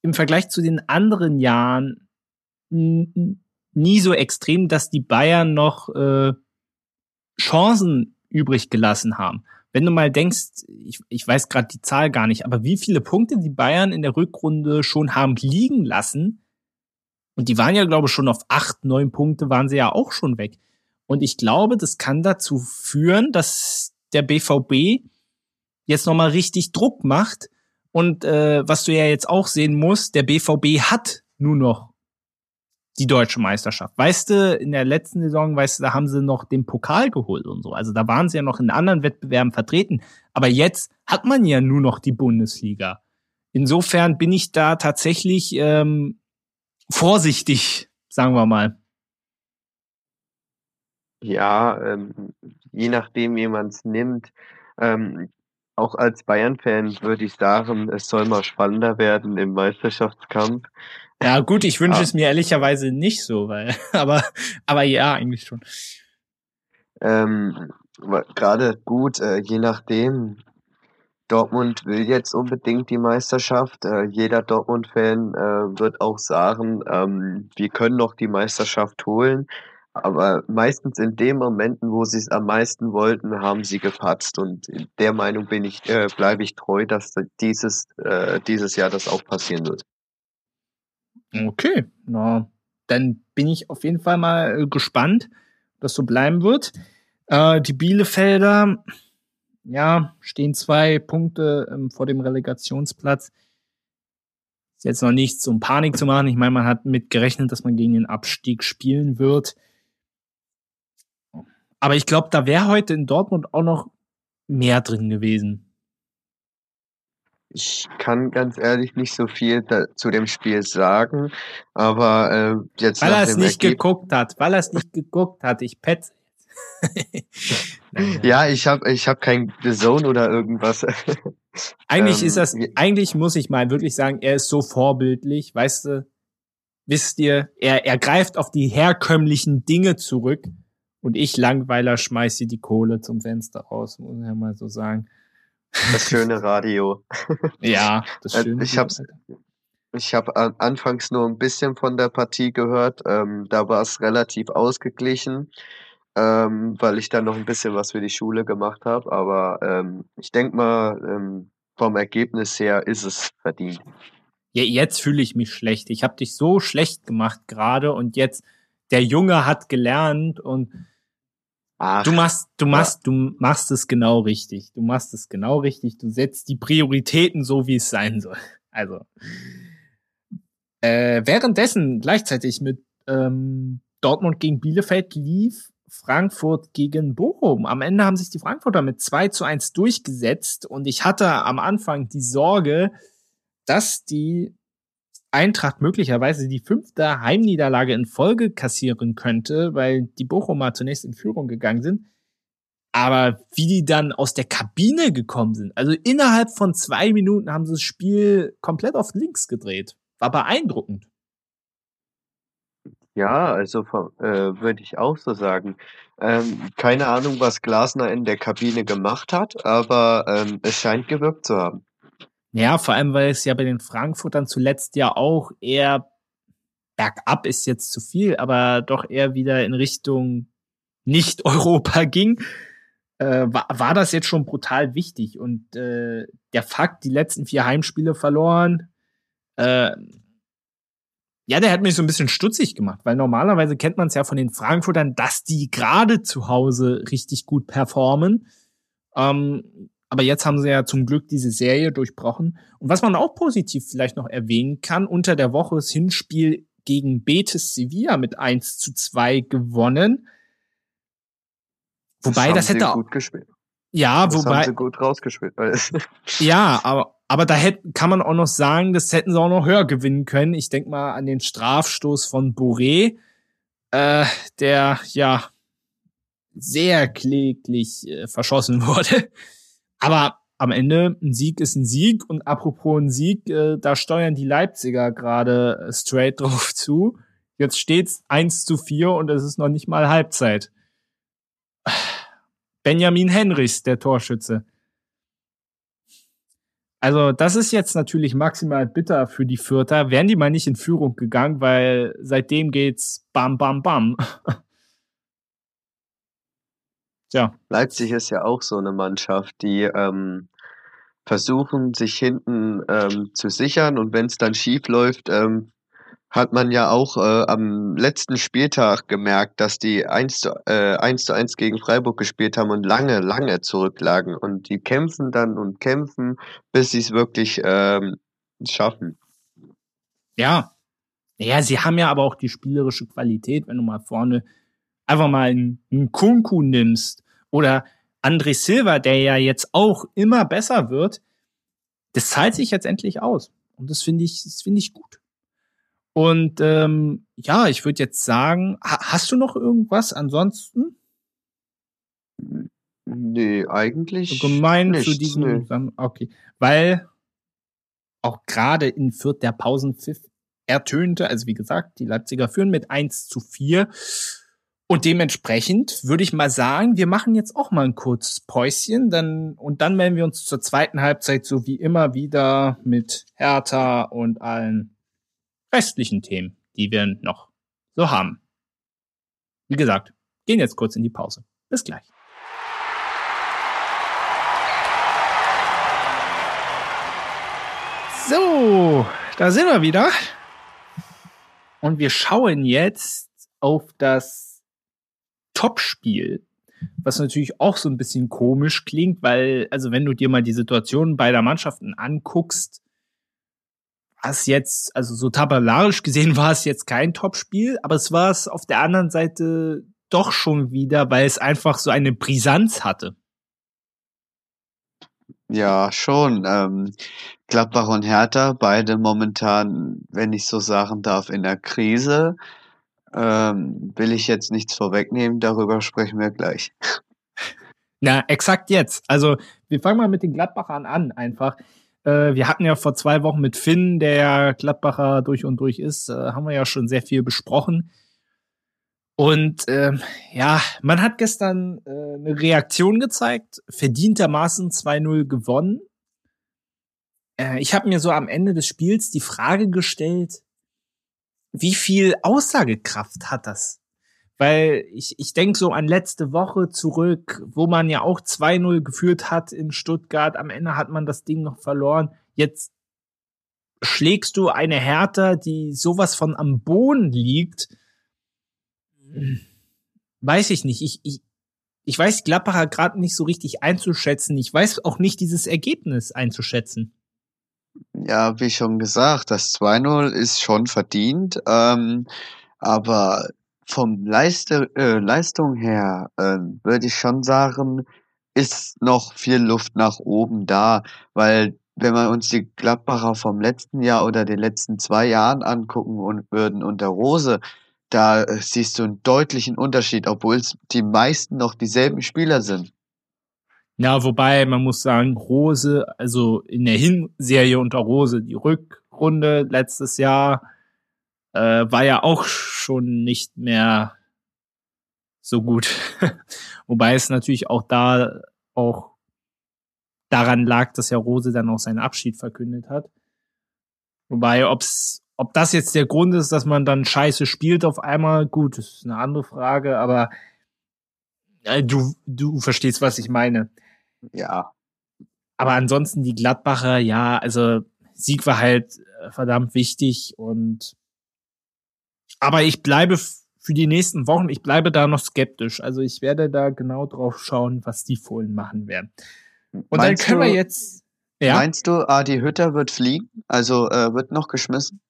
im Vergleich zu den anderen Jahren nie so extrem, dass die Bayern noch äh, Chancen übrig gelassen haben. Wenn du mal denkst, ich, ich weiß gerade die Zahl gar nicht, aber wie viele Punkte die Bayern in der Rückrunde schon haben liegen lassen, und die waren ja, glaube ich, schon auf acht, neun Punkte waren sie ja auch schon weg. Und ich glaube, das kann dazu führen, dass der BVB jetzt nochmal richtig Druck macht. Und äh, was du ja jetzt auch sehen musst, der BVB hat nur noch die deutsche Meisterschaft. Weißt du, in der letzten Saison, weißt du, da haben sie noch den Pokal geholt und so. Also da waren sie ja noch in anderen Wettbewerben vertreten. Aber jetzt hat man ja nur noch die Bundesliga. Insofern bin ich da tatsächlich ähm, vorsichtig, sagen wir mal.
Ja, ähm, je nachdem, wie man es nimmt. Ähm, auch als Bayern-Fan würde ich sagen, es soll mal spannender werden im Meisterschaftskampf.
Ja, gut, ich wünsche ja. es mir ehrlicherweise nicht so, weil, [LAUGHS] aber, aber ja, eigentlich schon.
Ähm, Gerade gut, äh, je nachdem. Dortmund will jetzt unbedingt die Meisterschaft. Äh, jeder Dortmund-Fan äh, wird auch sagen, ähm, wir können noch die Meisterschaft holen. Aber meistens in den Momenten, wo sie es am meisten wollten, haben sie gepatzt. Und der Meinung bin ich, äh, bleibe ich treu, dass dieses, äh, dieses Jahr das auch passieren wird.
Okay, na, dann bin ich auf jeden Fall mal gespannt, dass so bleiben wird. Äh, die Bielefelder, ja, stehen zwei Punkte ähm, vor dem Relegationsplatz. Ist jetzt noch nichts, um Panik zu machen. Ich meine, man hat mit gerechnet, dass man gegen den Abstieg spielen wird. Aber ich glaube, da wäre heute in Dortmund auch noch mehr drin gewesen.
Ich kann ganz ehrlich nicht so viel da, zu dem Spiel sagen, aber äh, jetzt
weil er es nicht Ergebnis geguckt hat, weil er es nicht geguckt hat. Ich petze. [LAUGHS]
ja, ich habe ich hab kein The Zone oder irgendwas. [LAUGHS]
eigentlich ähm, ist das, eigentlich muss ich mal wirklich sagen, er ist so vorbildlich, weißt du, wisst ihr, er, er greift auf die herkömmlichen Dinge zurück und ich Langweiler schmeiße die Kohle zum Fenster raus, muss ich ja mal so sagen.
Das schöne Radio. [LAUGHS]
ja, das
äh, schöne Ich habe ich habe anfangs nur ein bisschen von der Partie gehört. Ähm, da war es relativ ausgeglichen ähm, weil ich dann noch ein bisschen was für die Schule gemacht habe. Aber ähm, ich denke mal, ähm, vom Ergebnis her ist es verdient.
Ja, jetzt fühle ich mich schlecht. Ich habe dich so schlecht gemacht gerade und jetzt der Junge hat gelernt und Ach, du machst, du machst, ja. du machst es genau richtig. Du machst es genau richtig. Du setzt die Prioritäten so, wie es sein soll. [LAUGHS] Also äh, währenddessen gleichzeitig mit ähm, Dortmund gegen Bielefeld lief, Frankfurt gegen Bochum. Am Ende haben sich die Frankfurter mit 2 zu 1 durchgesetzt und ich hatte am Anfang die Sorge, dass die Eintracht möglicherweise die fünfte Heimniederlage in Folge kassieren könnte, weil die Bochumer zunächst in Führung gegangen sind. Aber wie die dann aus der Kabine gekommen sind, also innerhalb von zwei Minuten haben sie das Spiel komplett auf links gedreht. War beeindruckend.
Ja, also äh, würde ich auch so sagen. Ähm, keine Ahnung, was Glasner in der Kabine gemacht hat, aber ähm, es scheint gewirkt zu haben.
Ja, vor allem, weil es ja bei den Frankfurtern zuletzt ja auch eher bergab ist jetzt zu viel, aber doch eher wieder in Richtung Nicht-Europa [LAUGHS] ging, äh, war, war das jetzt schon brutal wichtig. Und äh, der Fakt, die letzten vier Heimspiele verloren, äh, ja, der hat mich so ein bisschen stutzig gemacht, weil normalerweise kennt man es ja von den Frankfurtern, dass die gerade zu Hause richtig gut performen. Ähm, aber jetzt haben sie ja zum Glück diese Serie durchbrochen. Und was man auch positiv vielleicht noch erwähnen kann, unter der Woche das Hinspiel gegen Betis Sevilla mit 1 zu 2 gewonnen. Wobei das, das hätte
auch. Gut gespielt.
Ja,
das
wobei.
Haben sie gut rausgespielt. [LAUGHS]
ja, aber aber da hätte, kann man auch noch sagen, das hätten sie auch noch höher gewinnen können. Ich denk mal an den Strafstoß von Bourré, äh, der ja sehr kläglich äh, verschossen [LAUGHS] wurde. Aber am Ende, ein Sieg ist ein Sieg. Und apropos ein Sieg, äh, da steuern die Leipziger gerade straight drauf [LAUGHS] zu. Jetzt steht's eins zu vier und es ist noch nicht mal Halbzeit. [SIGHS] Benjamin Henrichs, der Torschütze. Also, das ist jetzt natürlich maximal bitter für die Fürther. Wären die mal nicht in Führung gegangen, weil seitdem geht's bam, bam, bam. [LAUGHS]
Tja. Leipzig ist ja auch so eine Mannschaft, die ähm, versuchen, sich hinten ähm, zu sichern und wenn es dann schief läuft, ähm, hat man ja auch äh, am letzten Spieltag gemerkt, dass die 1 zu, äh, 1 zu 1 gegen Freiburg gespielt haben und lange, lange zurücklagen. Und die kämpfen dann und kämpfen, bis sie es wirklich ähm, schaffen.
Ja. Ja, sie haben ja aber auch die spielerische Qualität, wenn du mal vorne einfach mal einen, einen Kunku nimmst oder André Silva, der ja jetzt auch immer besser wird. Das zahlt sich jetzt endlich aus. Und das finde ich, das finde ich gut. Und ähm, ja, ich würde jetzt sagen, hast du noch irgendwas ansonsten?
Nee, eigentlich.
Gemein nichts, zu diesem. Nee. Okay. Weil auch gerade in Fürth der Pausenpfiff ertönte, also wie gesagt, die Leipziger führen mit 1 zu 4. Und dementsprechend würde ich mal sagen, wir machen jetzt auch mal ein kurzes Päuschen, dann, und dann melden wir uns zur zweiten Halbzeit so wie immer wieder mit Hertha und allen restlichen Themen, die wir noch so haben. Wie gesagt, gehen jetzt kurz in die Pause. Bis gleich. So, da sind wir wieder. Und wir schauen jetzt auf das Topspiel, was natürlich auch so ein bisschen komisch klingt, weil, also wenn du dir mal die Situation beider Mannschaften anguckst, was jetzt, also so tabellarisch gesehen [LAUGHS] war es jetzt kein Topspiel, aber es war es auf der anderen Seite doch schon wieder, weil es einfach so eine Brisanz hatte.
Ja, schon. Ähm, Gladbach und Hertha, beide momentan, wenn ich so sagen darf, in der Krise. Ähm, will ich jetzt nichts vorwegnehmen, darüber sprechen wir gleich.
Na, exakt jetzt. Also, wir fangen mal mit den Gladbachern an, einfach. Äh, wir hatten ja vor zwei Wochen mit Finn, der ja Gladbacher durch und durch ist, äh, haben wir ja schon sehr viel besprochen. Und äh, ja, man hat gestern äh, eine Reaktion gezeigt, verdientermaßen 2-0 gewonnen. Äh, ich habe mir so am Ende des Spiels die Frage gestellt, wie viel Aussagekraft hat das? Weil ich, ich denke so an letzte Woche zurück, wo man ja auch 2-0 geführt hat in Stuttgart. Am Ende hat man das Ding noch verloren. Jetzt schlägst du eine Hertha, die sowas von am Boden liegt. Weiß ich nicht. Ich, ich, ich weiß Gladbacher gerade nicht so richtig einzuschätzen. Ich weiß auch nicht dieses Ergebnis einzuschätzen.
Ja, wie schon gesagt, das 2-0 ist schon verdient. Ähm, aber vom Leiste, äh, Leistung her äh, würde ich schon sagen, ist noch viel Luft nach oben da, weil wenn wir uns die Gladbacher vom letzten Jahr oder den letzten zwei Jahren angucken und würden unter Rose, da äh, siehst du einen deutlichen Unterschied, obwohl es die meisten noch dieselben Spieler sind.
Ja, wobei man muss sagen, Rose, also in der Hinserie unter Rose, die Rückrunde letztes Jahr, äh, war ja auch schon nicht mehr so gut. [LAUGHS] Wobei es natürlich auch da auch daran lag, dass ja Rose dann auch seinen Abschied verkündet hat. Wobei, ob's, ob das jetzt der Grund ist, dass man dann scheiße spielt auf einmal, gut, ist eine andere Frage, aber äh, du, du verstehst, was ich meine.
Ja.
Aber ansonsten die Gladbacher, ja, also Sieg war halt äh, verdammt wichtig und aber ich bleibe für die nächsten Wochen, ich bleibe da noch skeptisch. Also ich werde da genau drauf schauen, was die Fohlen machen werden. Und meinst dann können du, wir jetzt.
Ja? Meinst du, Adi Hütter wird fliegen? Also äh, wird noch geschmissen?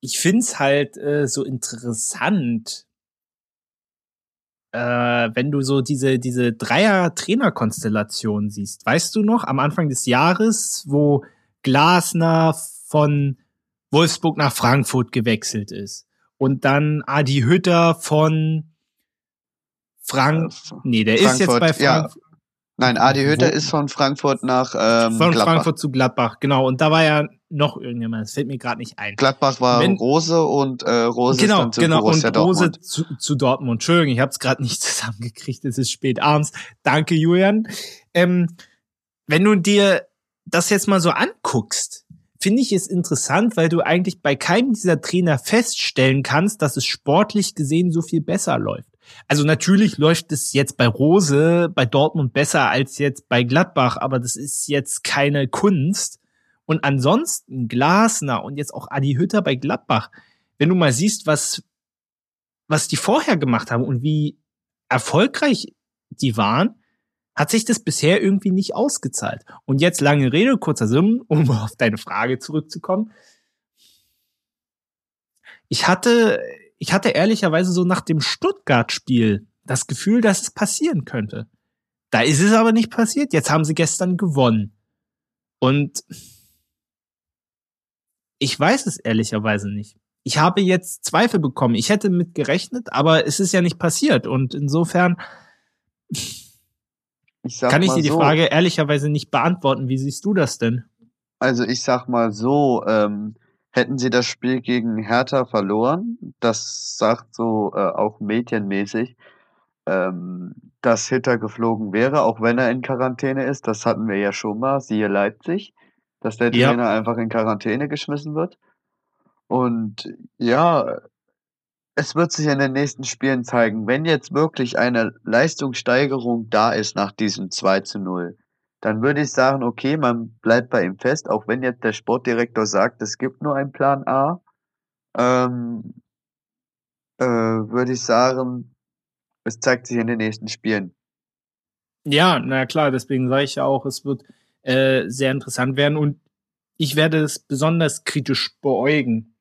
Ich find's halt äh, so interessant, äh, wenn du so diese, diese Dreier-Trainer-Konstellation siehst. Weißt du noch, am Anfang des Jahres, wo Glasner von Wolfsburg nach Frankfurt gewechselt ist. Und dann Adi Hütter von Frank, äh, nee, der Frankfurt, ist jetzt bei Frankfurt.
Ja. Nein, Adi Hütter Wo? ist von Frankfurt nach ähm,
von Gladbach. Frankfurt zu Gladbach, genau. Und da war ja noch irgendjemand, das fällt mir gerade nicht ein.
Gladbach war Wenn, Rose und äh, Rose
genau, zu genau, Borussia und Rose Zu, zu Dortmund. Entschuldigung, ich habe es gerade nicht [LAUGHS] zusammengekriegt, es ist spät abends. Danke, Julian. Ähm, wenn du dir das jetzt mal so anguckst, finde ich es interessant, weil du eigentlich bei keinem dieser Trainer feststellen kannst, dass es sportlich gesehen so viel besser läuft. Also natürlich läuft es jetzt bei Rose, bei Dortmund besser als jetzt bei Gladbach, aber das ist jetzt keine Kunst. Und ansonsten Glasner und jetzt auch Adi Hütter bei Gladbach, wenn du mal siehst, was, was die vorher gemacht haben und wie erfolgreich die waren, hat sich das bisher irgendwie nicht ausgezahlt. Und jetzt lange Rede, kurzer Sinn, um [LAUGHS] auf deine Frage zurückzukommen. Ich hatte, ich hatte ehrlicherweise so nach dem Stuttgart-Spiel das Gefühl, dass es passieren könnte. Da ist es aber nicht passiert. Jetzt haben sie gestern gewonnen. Und ich weiß es ehrlicherweise nicht. Ich habe jetzt Zweifel bekommen. Ich hätte mit gerechnet, aber es ist ja nicht passiert. Und insofern kann ich dir die so, Frage ehrlicherweise nicht beantworten. Wie siehst du das denn?
Also ich sag mal so, ähm, hätten sie das Spiel gegen Hertha verloren, das sagt so äh, auch medienmäßig, ähm, dass Hitter geflogen wäre, auch wenn er in Quarantäne ist. Das hatten wir ja schon mal, siehe Leipzig, dass der Trainer ja. einfach in Quarantäne geschmissen wird. Und ja, es wird sich in den nächsten Spielen zeigen, wenn jetzt wirklich eine Leistungssteigerung da ist nach diesem 2 zu 0, dann würde ich sagen, okay, man bleibt bei ihm fest, auch wenn jetzt der Sportdirektor sagt, es gibt nur einen Plan A, ähm, äh, würde ich sagen, es zeigt sich in den nächsten Spielen.
Ja, na klar, deswegen sage ich ja auch, es wird äh, sehr interessant werden und ich werde es besonders kritisch beäugen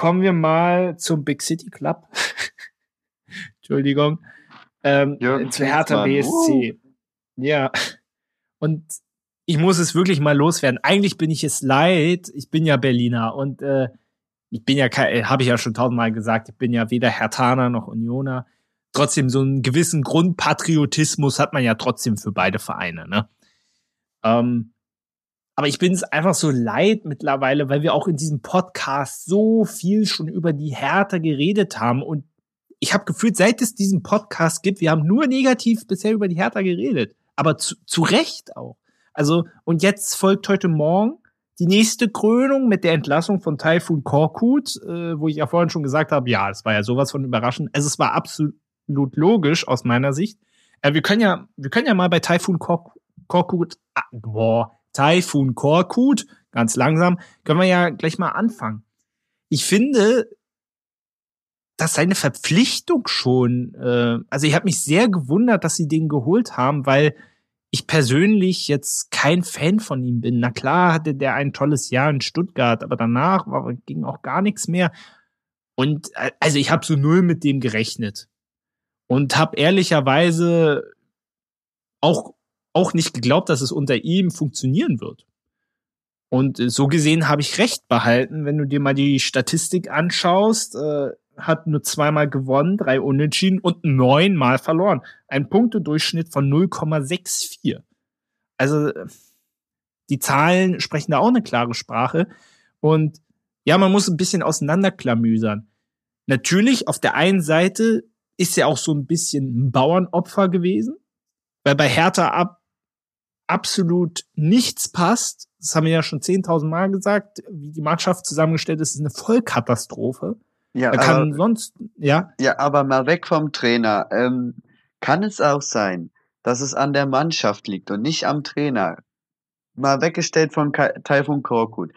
kommen wir mal zum Big City Club. [LAUGHS] Entschuldigung. Ähm, zu Hertha BSC. Uh. Ja. Und ich muss es wirklich mal loswerden. Eigentlich bin ich es leid. Ich bin ja Berliner und äh, ich bin ja, äh, habe ich ja schon tausendmal gesagt, ich bin ja weder Hertaner noch Unioner. Trotzdem so einen gewissen Grundpatriotismus hat man ja trotzdem für beide Vereine. Ne? Ähm, aber ich bin es einfach so leid mittlerweile, weil wir auch in diesem Podcast so viel schon über die Härte geredet haben. Und ich habe gefühlt, seit es diesen Podcast gibt, wir haben nur negativ bisher über die Hertha geredet. Aber zu, zu Recht auch. Also, und jetzt folgt heute Morgen die nächste Krönung mit der Entlassung von Taifun Korkut, äh, wo ich ja vorhin schon gesagt habe, ja, es war ja sowas von überraschend. Also es war absolut logisch aus meiner Sicht. Äh, wir können ja, wir können ja mal bei Taifun Korkut, ah, boah, Taifun Korkut, ganz langsam, können wir ja gleich mal anfangen. Ich finde, dass seine Verpflichtung schon, äh, also ich habe mich sehr gewundert, dass sie den geholt haben, weil ich persönlich jetzt kein Fan von ihm bin. Na klar hatte der ein tolles Jahr in Stuttgart, aber danach war, ging auch gar nichts mehr. Und äh, also ich habe so null mit dem gerechnet und habe ehrlicherweise auch auch nicht geglaubt, dass es unter ihm funktionieren wird. Und äh, so gesehen habe ich recht behalten, wenn du dir mal die Statistik anschaust, äh, hat nur zweimal gewonnen, drei Unentschieden und neunmal verloren. Ein Punktedurchschnitt von 0,64. Also die Zahlen sprechen da auch eine klare Sprache. Und ja, man muss ein bisschen auseinanderklamüsern. Natürlich, auf der einen Seite ist er auch so ein bisschen ein Bauernopfer gewesen, weil bei Hertha ab absolut nichts passt. Das haben wir ja schon 10.000 Mal gesagt. Wie die Mannschaft zusammengestellt ist, ist eine Vollkatastrophe. Ja, da kann aber, sonst, ja.
Ja, aber mal weg vom Trainer. Ähm, kann es auch sein, dass es an der Mannschaft liegt und nicht am Trainer? Mal weggestellt von Taifun Korkut.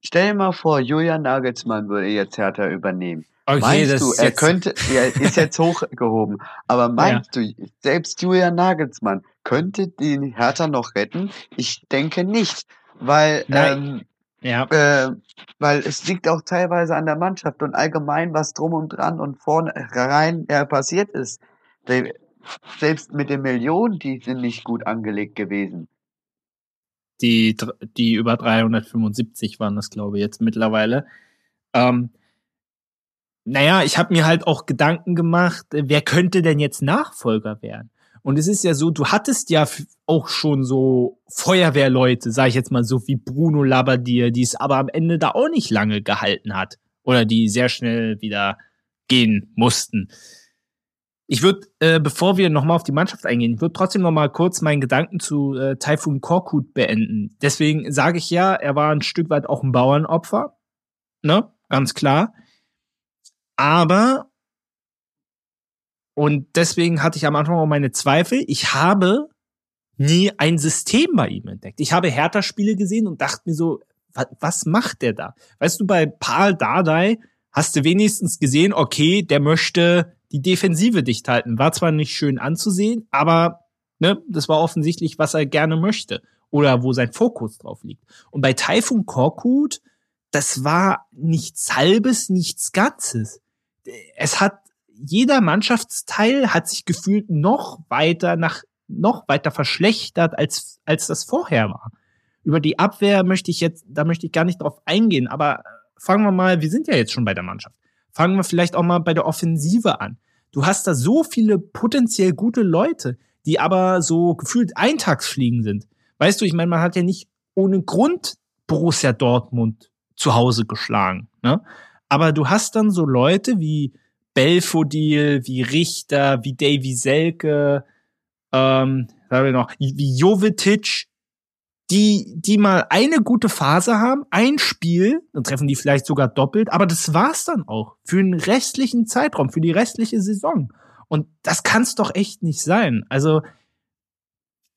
Stell dir mal vor, Julian Nagelsmann würde jetzt Hertha übernehmen. Okay, meinst du, er könnte, er ist jetzt [LAUGHS] hochgehoben, aber meinst ja. du, selbst Julian Nagelsmann könnte die Hertha noch retten? Ich denke nicht, weil, ähm, ja. Äh, weil es liegt auch teilweise an der Mannschaft und allgemein, was drum und dran und vorne rein äh, passiert ist. Selbst mit den Millionen, die sind nicht gut angelegt gewesen.
Die, die über 375 waren das, glaube ich, jetzt mittlerweile. Ähm, naja, ich habe mir halt auch Gedanken gemacht, wer könnte denn jetzt Nachfolger werden? Und es ist ja so, du hattest ja auch schon so Feuerwehrleute, sag ich jetzt mal so wie Bruno Labbadia, die es aber am Ende da auch nicht lange gehalten hat. Oder die sehr schnell wieder gehen mussten. Ich würde, äh, bevor wir nochmal auf die Mannschaft eingehen, würde trotzdem nochmal kurz meinen Gedanken zu äh, Taifun Korkut beenden. Deswegen sage ich ja, er war ein Stück weit auch ein Bauernopfer. Ne? Ganz klar. Aber und deswegen hatte ich am Anfang auch meine Zweifel. Ich habe nie ein System bei ihm entdeckt. Ich habe Hertha-Spiele gesehen und dachte mir so, was, macht der da? Weißt du, bei Paul Dardai hast du wenigstens gesehen, okay, der möchte die Defensive dicht halten. War zwar nicht schön anzusehen, aber ne, das war offensichtlich, was er gerne möchte oder wo sein Fokus drauf liegt. Und bei Taifun Korkut, das war nichts Halbes, nichts Ganzes. Es hat jeder Mannschaftsteil hat sich gefühlt noch weiter nach noch weiter verschlechtert als als das vorher war. Über die Abwehr möchte ich jetzt, da möchte ich gar nicht drauf eingehen, aber fangen wir mal, wir sind ja jetzt schon bei der Mannschaft. Fangen wir vielleicht auch mal bei der Offensive an. Du hast da so viele potenziell gute Leute, die aber so gefühlt Eintagsfliegen sind. Weißt du, ich meine, man hat ja nicht ohne Grund Borussia Dortmund zu Hause geschlagen. Ne? Aber du hast dann so Leute wie Belfodil, wie Richter, wie Davy Selke, ähm, sagen wir noch, wie Jovetic, die, die mal eine gute Phase haben, ein Spiel, dann treffen die vielleicht sogar doppelt, aber das war's dann auch für den restlichen Zeitraum, für die restliche Saison. Und das kann's doch echt nicht sein. Also,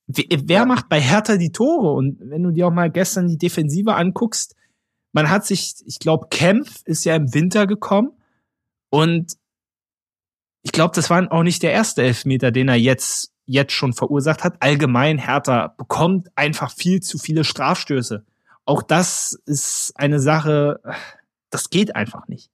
wer, wer macht bei Hertha die Tore? Und wenn du dir auch mal gestern die Defensive anguckst, man hat sich, ich glaube, Kempf ist ja im Winter gekommen und ich glaube, das war auch nicht der erste Elfmeter, den er jetzt, jetzt schon verursacht hat. Allgemein Hertha bekommt einfach viel zu viele Strafstöße. Auch das ist eine Sache, das geht einfach nicht.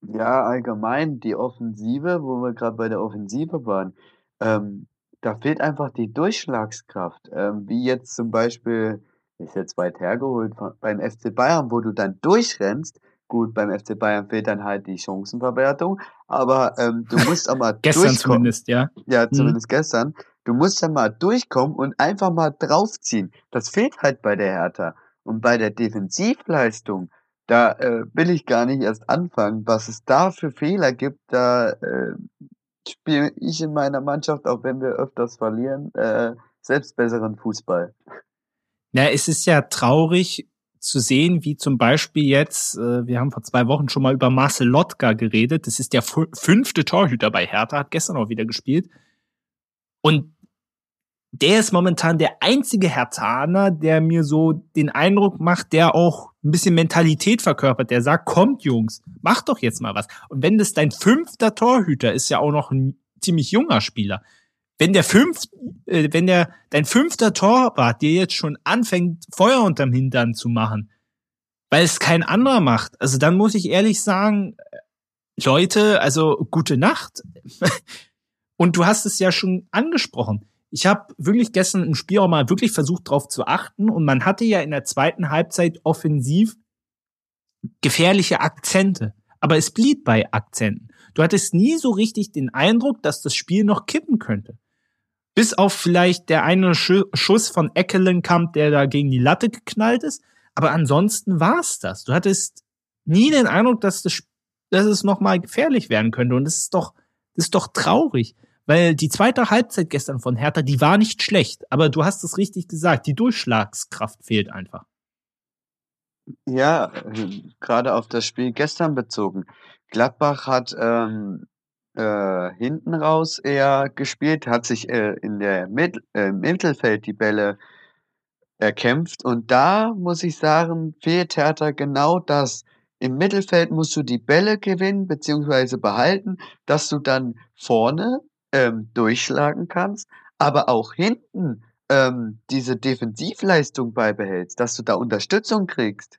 Ja, allgemein die Offensive, wo wir gerade bei der Offensive waren, ähm, da fehlt einfach die Durchschlagskraft. Ähm, wie jetzt zum Beispiel, ist jetzt weit hergeholt, beim FC Bayern, wo du dann durchrennst, Gut, beim FC Bayern fehlt dann halt die Chancenverwertung, aber ähm, du musst auch mal [LAUGHS]
gestern durchkommen. zumindest, ja.
Ja, mhm. zumindest hm. gestern. Du musst dann mal durchkommen und einfach mal draufziehen. Das fehlt halt bei der Hertha. Und bei der Defensivleistung, da äh, will ich gar nicht erst anfangen, was es da für Fehler gibt. Da äh, spiele ich in meiner Mannschaft, auch wenn wir öfters verlieren, äh, selbst besseren Fußball.
Ja, es ist ja traurig, zu sehen, wie zum Beispiel jetzt, äh, wir haben vor zwei Wochen schon mal über Marcel Lotka geredet, das ist der fünfte Torhüter bei Hertha, hat gestern auch wieder gespielt. Und der ist momentan der einzige Hertaner, der mir so den Eindruck macht, der auch ein bisschen Mentalität verkörpert, der sagt, kommt Jungs, mach doch jetzt mal was. Und wenn das dein fünfter Torhüter ist, ja auch noch ein ziemlich junger Spieler, wenn der fünf, äh, wenn der dein fünfter Torwart dir jetzt schon anfängt, Feuer unterm Hintern zu machen, weil es kein anderer macht, also dann muss ich ehrlich sagen, Leute, also gute Nacht. [LAUGHS] Und du hast es ja schon angesprochen. Ich habe wirklich gestern im Spiel auch mal wirklich versucht, darauf zu achten. Und man hatte ja in der zweiten Halbzeit offensiv gefährliche Akzente. Aber es blieb bei Akzenten. Du hattest nie so richtig den Eindruck, dass das Spiel noch kippen könnte. Bis auf vielleicht der eine Schuss von Eckelenkamp, der da gegen die Latte geknallt ist. Aber ansonsten war's das. Du hattest nie den Eindruck, dass, das, dass es nochmal gefährlich werden könnte. Und das ist doch, das ist doch traurig. Weil die zweite Halbzeit gestern von Hertha, die war nicht schlecht. Aber du hast es richtig gesagt, die Durchschlagskraft fehlt einfach.
Ja, gerade auf das Spiel gestern bezogen. Gladbach hat ähm, äh, hinten raus eher gespielt, hat sich äh, in der Mit äh, Mittelfeld die Bälle erkämpft. Und da muss ich sagen, fehlt Hertha genau das. Im Mittelfeld musst du die Bälle gewinnen bzw. behalten, dass du dann vorne ähm, durchschlagen kannst, aber auch hinten ähm, diese Defensivleistung beibehältst, dass du da Unterstützung kriegst.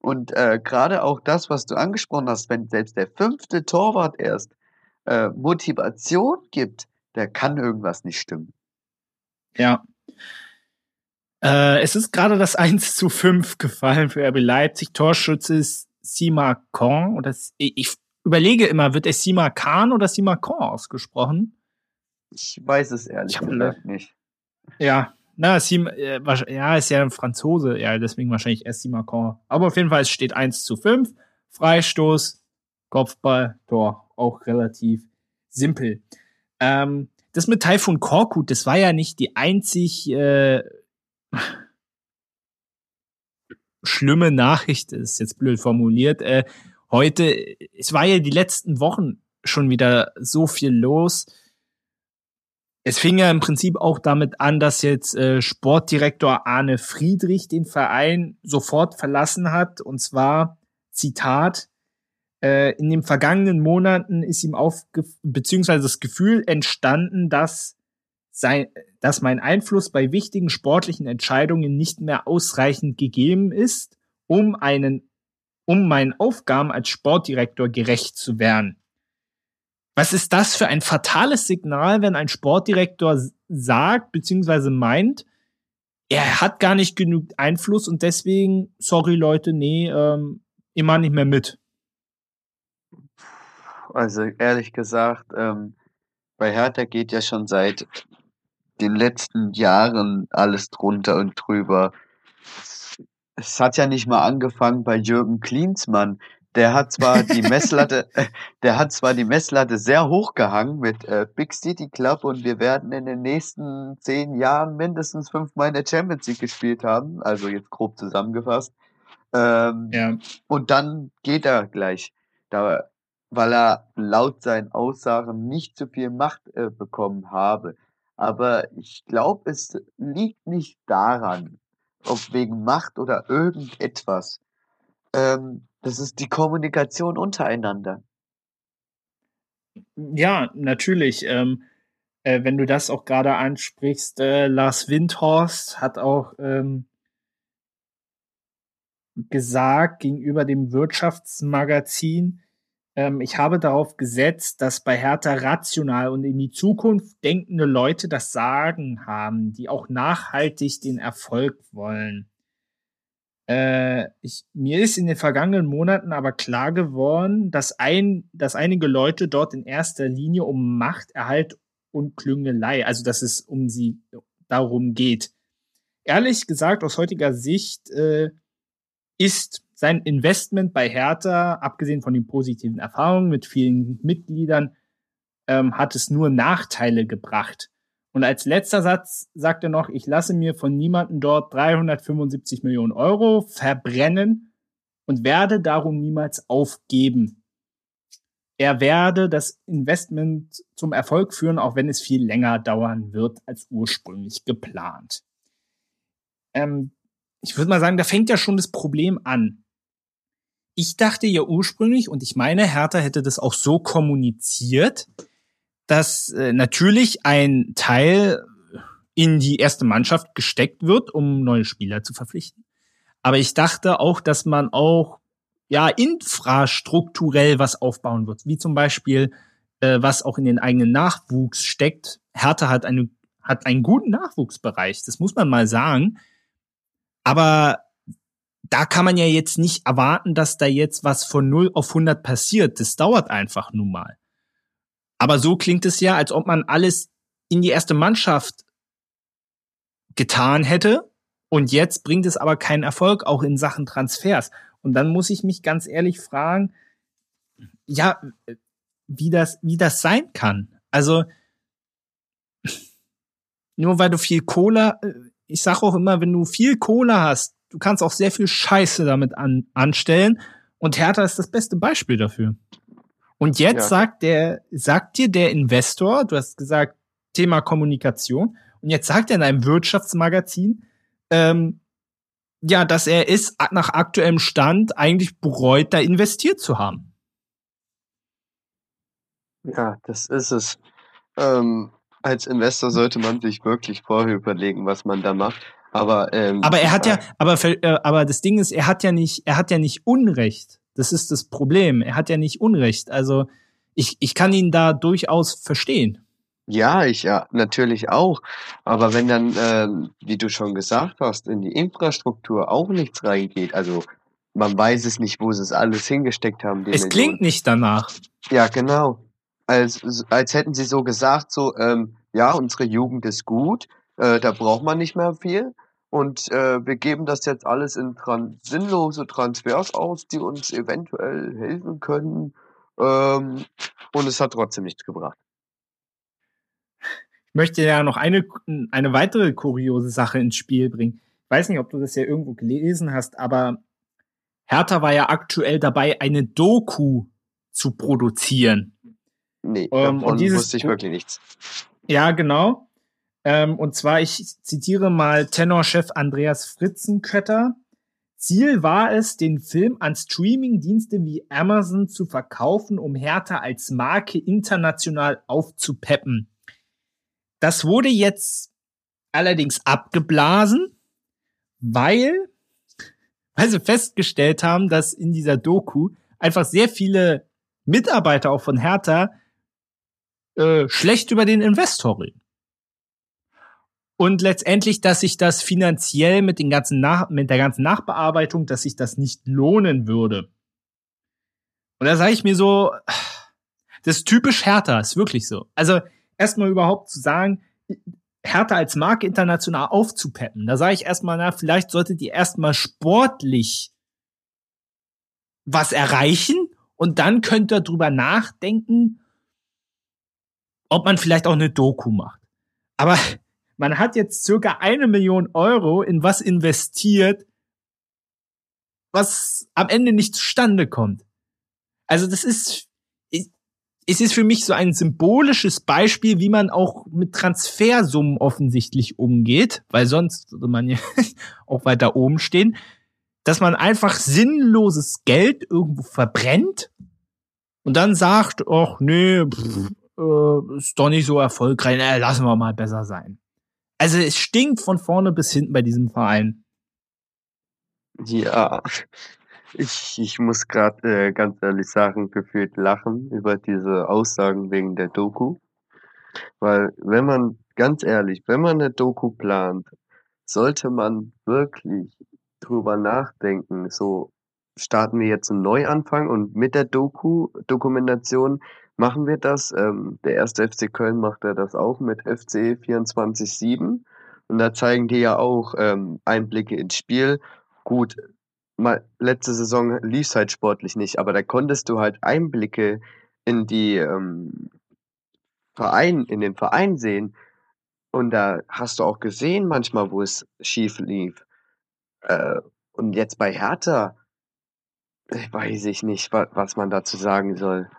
Und äh, gerade auch das, was du angesprochen hast, wenn selbst der fünfte Torwart erst äh, Motivation gibt, der kann irgendwas nicht stimmen.
Ja. Äh, es ist gerade das [LAUGHS] 1 zu 5 gefallen für RB Leipzig. Torschütze ist Sima Khan. Oder ich überlege immer, wird er Sima Khan oder Sima Khan ausgesprochen?
Ich weiß es ehrlich gesagt nicht.
Ja, na, Sim, äh, ja, ist ja ein Franzose, ja, deswegen wahrscheinlich erst Macron. Aber auf jeden Fall, es steht 1 zu 5. Freistoß, Kopfball, Tor. Auch relativ simpel. Ähm, das mit Taifun Korkut, das war ja nicht die einzig äh, schlimme Nachricht, ist jetzt blöd formuliert. Äh, heute, es war ja die letzten Wochen schon wieder so viel los. Es fing ja im Prinzip auch damit an, dass jetzt äh, Sportdirektor Arne Friedrich den Verein sofort verlassen hat. Und zwar, Zitat, äh, in den vergangenen Monaten ist ihm aufge beziehungsweise das Gefühl entstanden, dass sein, dass mein Einfluss bei wichtigen sportlichen Entscheidungen nicht mehr ausreichend gegeben ist, um einen, um meinen Aufgaben als Sportdirektor gerecht zu werden. Was ist das für ein fatales Signal, wenn ein Sportdirektor sagt, beziehungsweise meint, er hat gar nicht genug Einfluss und deswegen, sorry Leute, nee, ähm, immer nicht mehr mit.
Also ehrlich gesagt, ähm, bei Hertha geht ja schon seit den letzten Jahren alles drunter und drüber. Es hat ja nicht mal angefangen bei Jürgen Klinsmann, der hat zwar die [LAUGHS] Messlatte, [LAUGHS] der hat zwar die Messlatte sehr hoch gehangen mit äh, Big City Club und wir werden in den nächsten zehn Jahren mindestens fünfmal in der Champions League gespielt haben, also jetzt grob zusammengefasst. Ähm, ja. Und dann geht er gleich, da, weil er laut seinen Aussagen nicht zu viel Macht äh, bekommen habe. Aber ich glaube, es liegt nicht daran, ob wegen Macht oder irgendetwas. Ähm, das ist die Kommunikation untereinander.
Ja, natürlich. Ähm, äh, wenn du das auch gerade ansprichst, äh, Lars Windhorst hat auch ähm, gesagt gegenüber dem Wirtschaftsmagazin, ähm, ich habe darauf gesetzt, dass bei Hertha rational und in die Zukunft denkende Leute das Sagen haben, die auch nachhaltig den Erfolg wollen. Äh, ich, mir ist in den vergangenen Monaten aber klar geworden, dass, ein, dass einige Leute dort in erster Linie um Machterhalt und Klüngelei, also dass es um sie darum geht. Ehrlich gesagt, aus heutiger Sicht äh, ist sein Investment bei Hertha, abgesehen von den positiven Erfahrungen mit vielen Mitgliedern, ähm, hat es nur Nachteile gebracht. Und als letzter Satz sagt er noch, ich lasse mir von niemandem dort 375 Millionen Euro verbrennen und werde darum niemals aufgeben. Er werde das Investment zum Erfolg führen, auch wenn es viel länger dauern wird als ursprünglich geplant. Ähm, ich würde mal sagen, da fängt ja schon das Problem an. Ich dachte ja ursprünglich, und ich meine, Hertha hätte das auch so kommuniziert, dass äh, natürlich ein Teil in die erste Mannschaft gesteckt wird, um neue Spieler zu verpflichten. Aber ich dachte auch, dass man auch ja infrastrukturell was aufbauen wird, wie zum Beispiel äh, was auch in den eigenen Nachwuchs steckt. Hertha hat eine hat einen guten Nachwuchsbereich, das muss man mal sagen. Aber da kann man ja jetzt nicht erwarten, dass da jetzt was von 0 auf 100 passiert. Das dauert einfach nun mal. Aber so klingt es ja, als ob man alles in die erste Mannschaft getan hätte. Und jetzt bringt es aber keinen Erfolg, auch in Sachen Transfers. Und dann muss ich mich ganz ehrlich fragen, ja, wie das, wie das sein kann. Also, nur weil du viel Cola, ich sage auch immer, wenn du viel Cola hast, du kannst auch sehr viel Scheiße damit an, anstellen. Und Hertha ist das beste Beispiel dafür. Und jetzt ja. sagt der, sagt dir der Investor, du hast gesagt, Thema Kommunikation, und jetzt sagt er in einem Wirtschaftsmagazin, ähm, ja, dass er ist nach aktuellem Stand eigentlich bereut, da investiert zu haben.
Ja, das ist es. Ähm, als Investor sollte man sich wirklich vorher überlegen, was man da macht. Aber, ähm,
aber er hat ja, aber, äh, aber das Ding ist, er hat ja nicht, er hat ja nicht Unrecht. Das ist das Problem. Er hat ja nicht Unrecht. Also ich, ich kann ihn da durchaus verstehen.
Ja, ich ja, natürlich auch. Aber wenn dann, äh, wie du schon gesagt hast, in die Infrastruktur auch nichts reingeht, also man weiß es nicht, wo sie es alles hingesteckt haben.
es klingt nicht danach.
Ja, genau. Als, als hätten sie so gesagt, so, ähm, ja, unsere Jugend ist gut, äh, da braucht man nicht mehr viel. Und äh, wir geben das jetzt alles in tran sinnlose Transfers aus, die uns eventuell helfen können. Ähm, und es hat trotzdem nichts gebracht.
Ich möchte ja noch eine, eine weitere kuriose Sache ins Spiel bringen. Ich weiß nicht, ob du das ja irgendwo gelesen hast, aber Hertha war ja aktuell dabei, eine Doku zu produzieren.
Nee, ähm, und dieses, wusste ich wirklich nichts.
Ja, genau. Ähm, und zwar, ich zitiere mal Tenorchef Andreas Fritzenkötter. Ziel war es, den Film an Streamingdienste wie Amazon zu verkaufen, um Hertha als Marke international aufzupeppen. Das wurde jetzt allerdings abgeblasen, weil, weil sie festgestellt haben, dass in dieser Doku einfach sehr viele Mitarbeiter auch von Hertha äh, schlecht über den Investor reden. Und letztendlich, dass sich das finanziell mit den ganzen Nach mit der ganzen Nachbearbeitung, dass sich das nicht lohnen würde. Und da sage ich mir so, das ist typisch Hertha, ist wirklich so. Also erstmal überhaupt zu sagen, Hertha als Marke international aufzupeppen, da sage ich erstmal, na, vielleicht solltet ihr erstmal sportlich was erreichen und dann könnt ihr drüber nachdenken, ob man vielleicht auch eine Doku macht. Aber man hat jetzt circa eine Million Euro in was investiert, was am Ende nicht zustande kommt. Also das ist, es ist für mich so ein symbolisches Beispiel, wie man auch mit Transfersummen offensichtlich umgeht, weil sonst würde man ja [LAUGHS] auch weiter oben stehen, dass man einfach sinnloses Geld irgendwo verbrennt und dann sagt, ach nee, pff, äh, ist doch nicht so erfolgreich, äh, lassen wir mal besser sein. Also es stinkt von vorne bis hinten bei diesem Verein.
Ja, ich, ich muss gerade äh, ganz ehrlich sagen, gefühlt lachen über diese Aussagen wegen der Doku. Weil wenn man, ganz ehrlich, wenn man eine Doku plant, sollte man wirklich drüber nachdenken, so starten wir jetzt einen Neuanfang und mit der Doku, Dokumentation machen wir das. Ähm, der erste FC Köln macht ja das auch mit FC 24-7. Und da zeigen die ja auch ähm, Einblicke ins Spiel. Gut, mal, letzte Saison lief es halt sportlich nicht, aber da konntest du halt Einblicke in die ähm, Verein, in den Verein sehen. Und da hast du auch gesehen manchmal, wo es schief lief. Äh, und jetzt bei Hertha, weiß ich nicht, was, was man dazu sagen soll.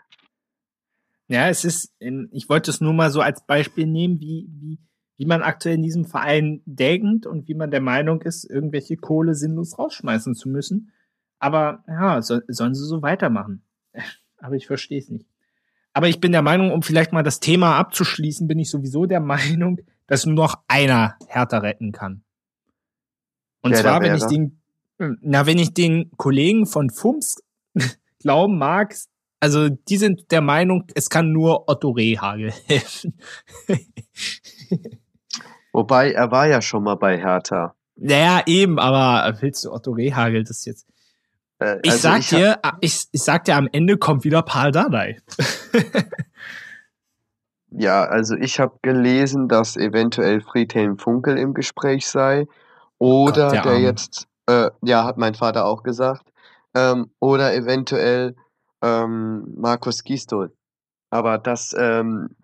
Ja, es ist, in, ich wollte es nur mal so als Beispiel nehmen, wie, wie, wie man aktuell in diesem Verein denkt und wie man der Meinung ist, irgendwelche Kohle sinnlos rausschmeißen zu müssen. Aber ja, so, sollen sie so weitermachen. [LAUGHS] Aber ich verstehe es nicht. Aber ich bin der Meinung, um vielleicht mal das Thema abzuschließen, bin ich sowieso der [LAUGHS] Meinung, dass nur noch einer Hertha retten kann. Und ja, zwar, wenn ich den, na, wenn ich den Kollegen von FUMS [LAUGHS] glauben mag, also die sind der Meinung, es kann nur Otto Rehagel [LAUGHS] helfen.
Wobei, er war ja schon mal bei Hertha.
Naja, eben, aber willst du Otto Rehagel das jetzt? Äh, ich also sag ich dir, ich, ich sag dir, am Ende kommt wieder Paul Dardai. [LAUGHS]
ja, also ich habe gelesen, dass eventuell Friedhelm Funkel im Gespräch sei. Oder Gott, der, der jetzt, äh, ja, hat mein Vater auch gesagt. Ähm, oder eventuell ähm, Markus Gistol. Aber das ähm,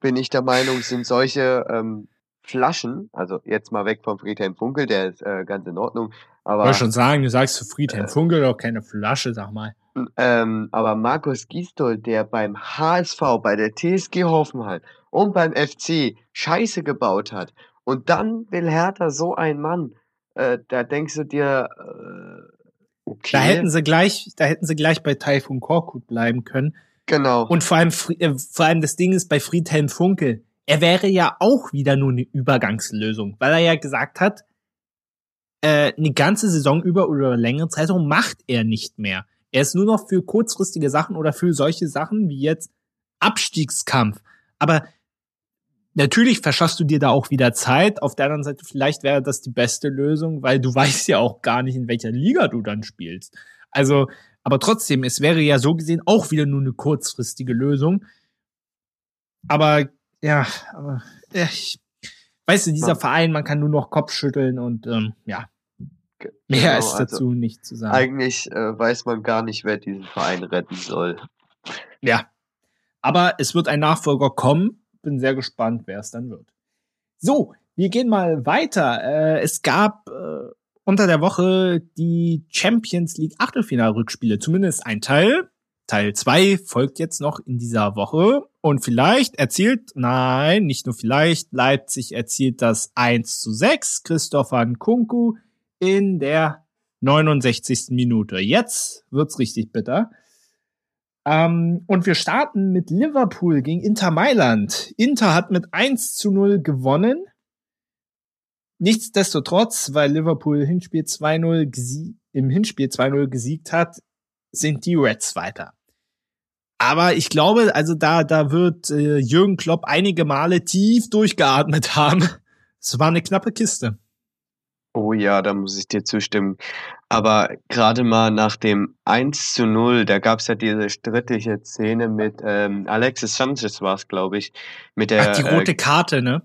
bin ich der Meinung, sind solche ähm, Flaschen, also jetzt mal weg vom Friedhelm Funkel, der ist äh, ganz in Ordnung. Aber,
ich wollte schon sagen, du sagst zu Friedhelm äh, Funkel doch keine Flasche, sag mal.
Ähm, aber Markus Gistol, der beim HSV, bei der TSG Hoffenheim und beim FC Scheiße gebaut hat und dann will Hertha so ein Mann, äh, da denkst du dir, äh,
Okay. Da hätten sie gleich, da hätten sie gleich bei Taifun Korkut bleiben können.
Genau.
Und vor allem, äh, vor allem das Ding ist bei Friedhelm Funkel. Er wäre ja auch wieder nur eine Übergangslösung, weil er ja gesagt hat, äh, eine ganze Saison über oder längere Zeitraum macht er nicht mehr. Er ist nur noch für kurzfristige Sachen oder für solche Sachen wie jetzt Abstiegskampf. Aber Natürlich verschaffst du dir da auch wieder Zeit. Auf der anderen Seite, vielleicht wäre das die beste Lösung, weil du [LAUGHS] weißt ja auch gar nicht, in welcher Liga du dann spielst. Also, aber trotzdem, es wäre ja so gesehen auch wieder nur eine kurzfristige Lösung. Aber ja, aber ja, ich, weißt du, dieser Verein, man kann nur noch Kopf schütteln und ähm, ja, mehr genau, ist dazu also nicht zu sagen.
Eigentlich äh, weiß man gar nicht, wer diesen Verein retten soll.
Ja, aber es wird ein Nachfolger kommen. Bin sehr gespannt, wer es dann wird. So, wir gehen mal weiter. Äh, es gab äh, unter der Woche die Champions League Achtelfinalrückspiele, zumindest ein Teil. Teil 2 folgt jetzt noch in dieser Woche und vielleicht erzielt, nein, nicht nur vielleicht, Leipzig erzielt das 1 zu 6, Christopher Nkunku in der 69. Minute. Jetzt wird's richtig bitter. Ähm, und wir starten mit Liverpool gegen Inter Mailand. Inter hat mit 1 zu 0 gewonnen. Nichtsdestotrotz, weil Liverpool Hinspiel 2-0 im Hinspiel 2-0 gesiegt hat, sind die Reds weiter. Aber ich glaube, also da, da wird äh, Jürgen Klopp einige Male tief durchgeatmet haben. Es war eine knappe Kiste.
Oh ja, da muss ich dir zustimmen. Aber gerade mal nach dem 1 zu 0, da gab's ja diese strittige Szene mit ähm, Alexis Sanchez war es, glaube ich. Mit der,
Ach, die rote äh, Karte, ne?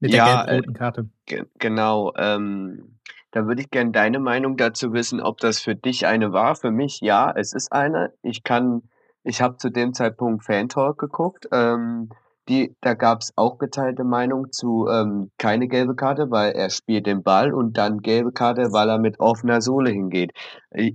Mit ja, der gelb-roten Karte. Äh, genau. Ähm, da würde ich gerne deine Meinung dazu wissen, ob das für dich eine war. Für mich, ja, es ist eine. Ich kann, ich habe zu dem Zeitpunkt Fan Talk geguckt. Ähm, die, da gab es auch geteilte Meinung zu ähm, keine gelbe Karte, weil er spielt den Ball und dann gelbe Karte, weil er mit offener Sohle hingeht.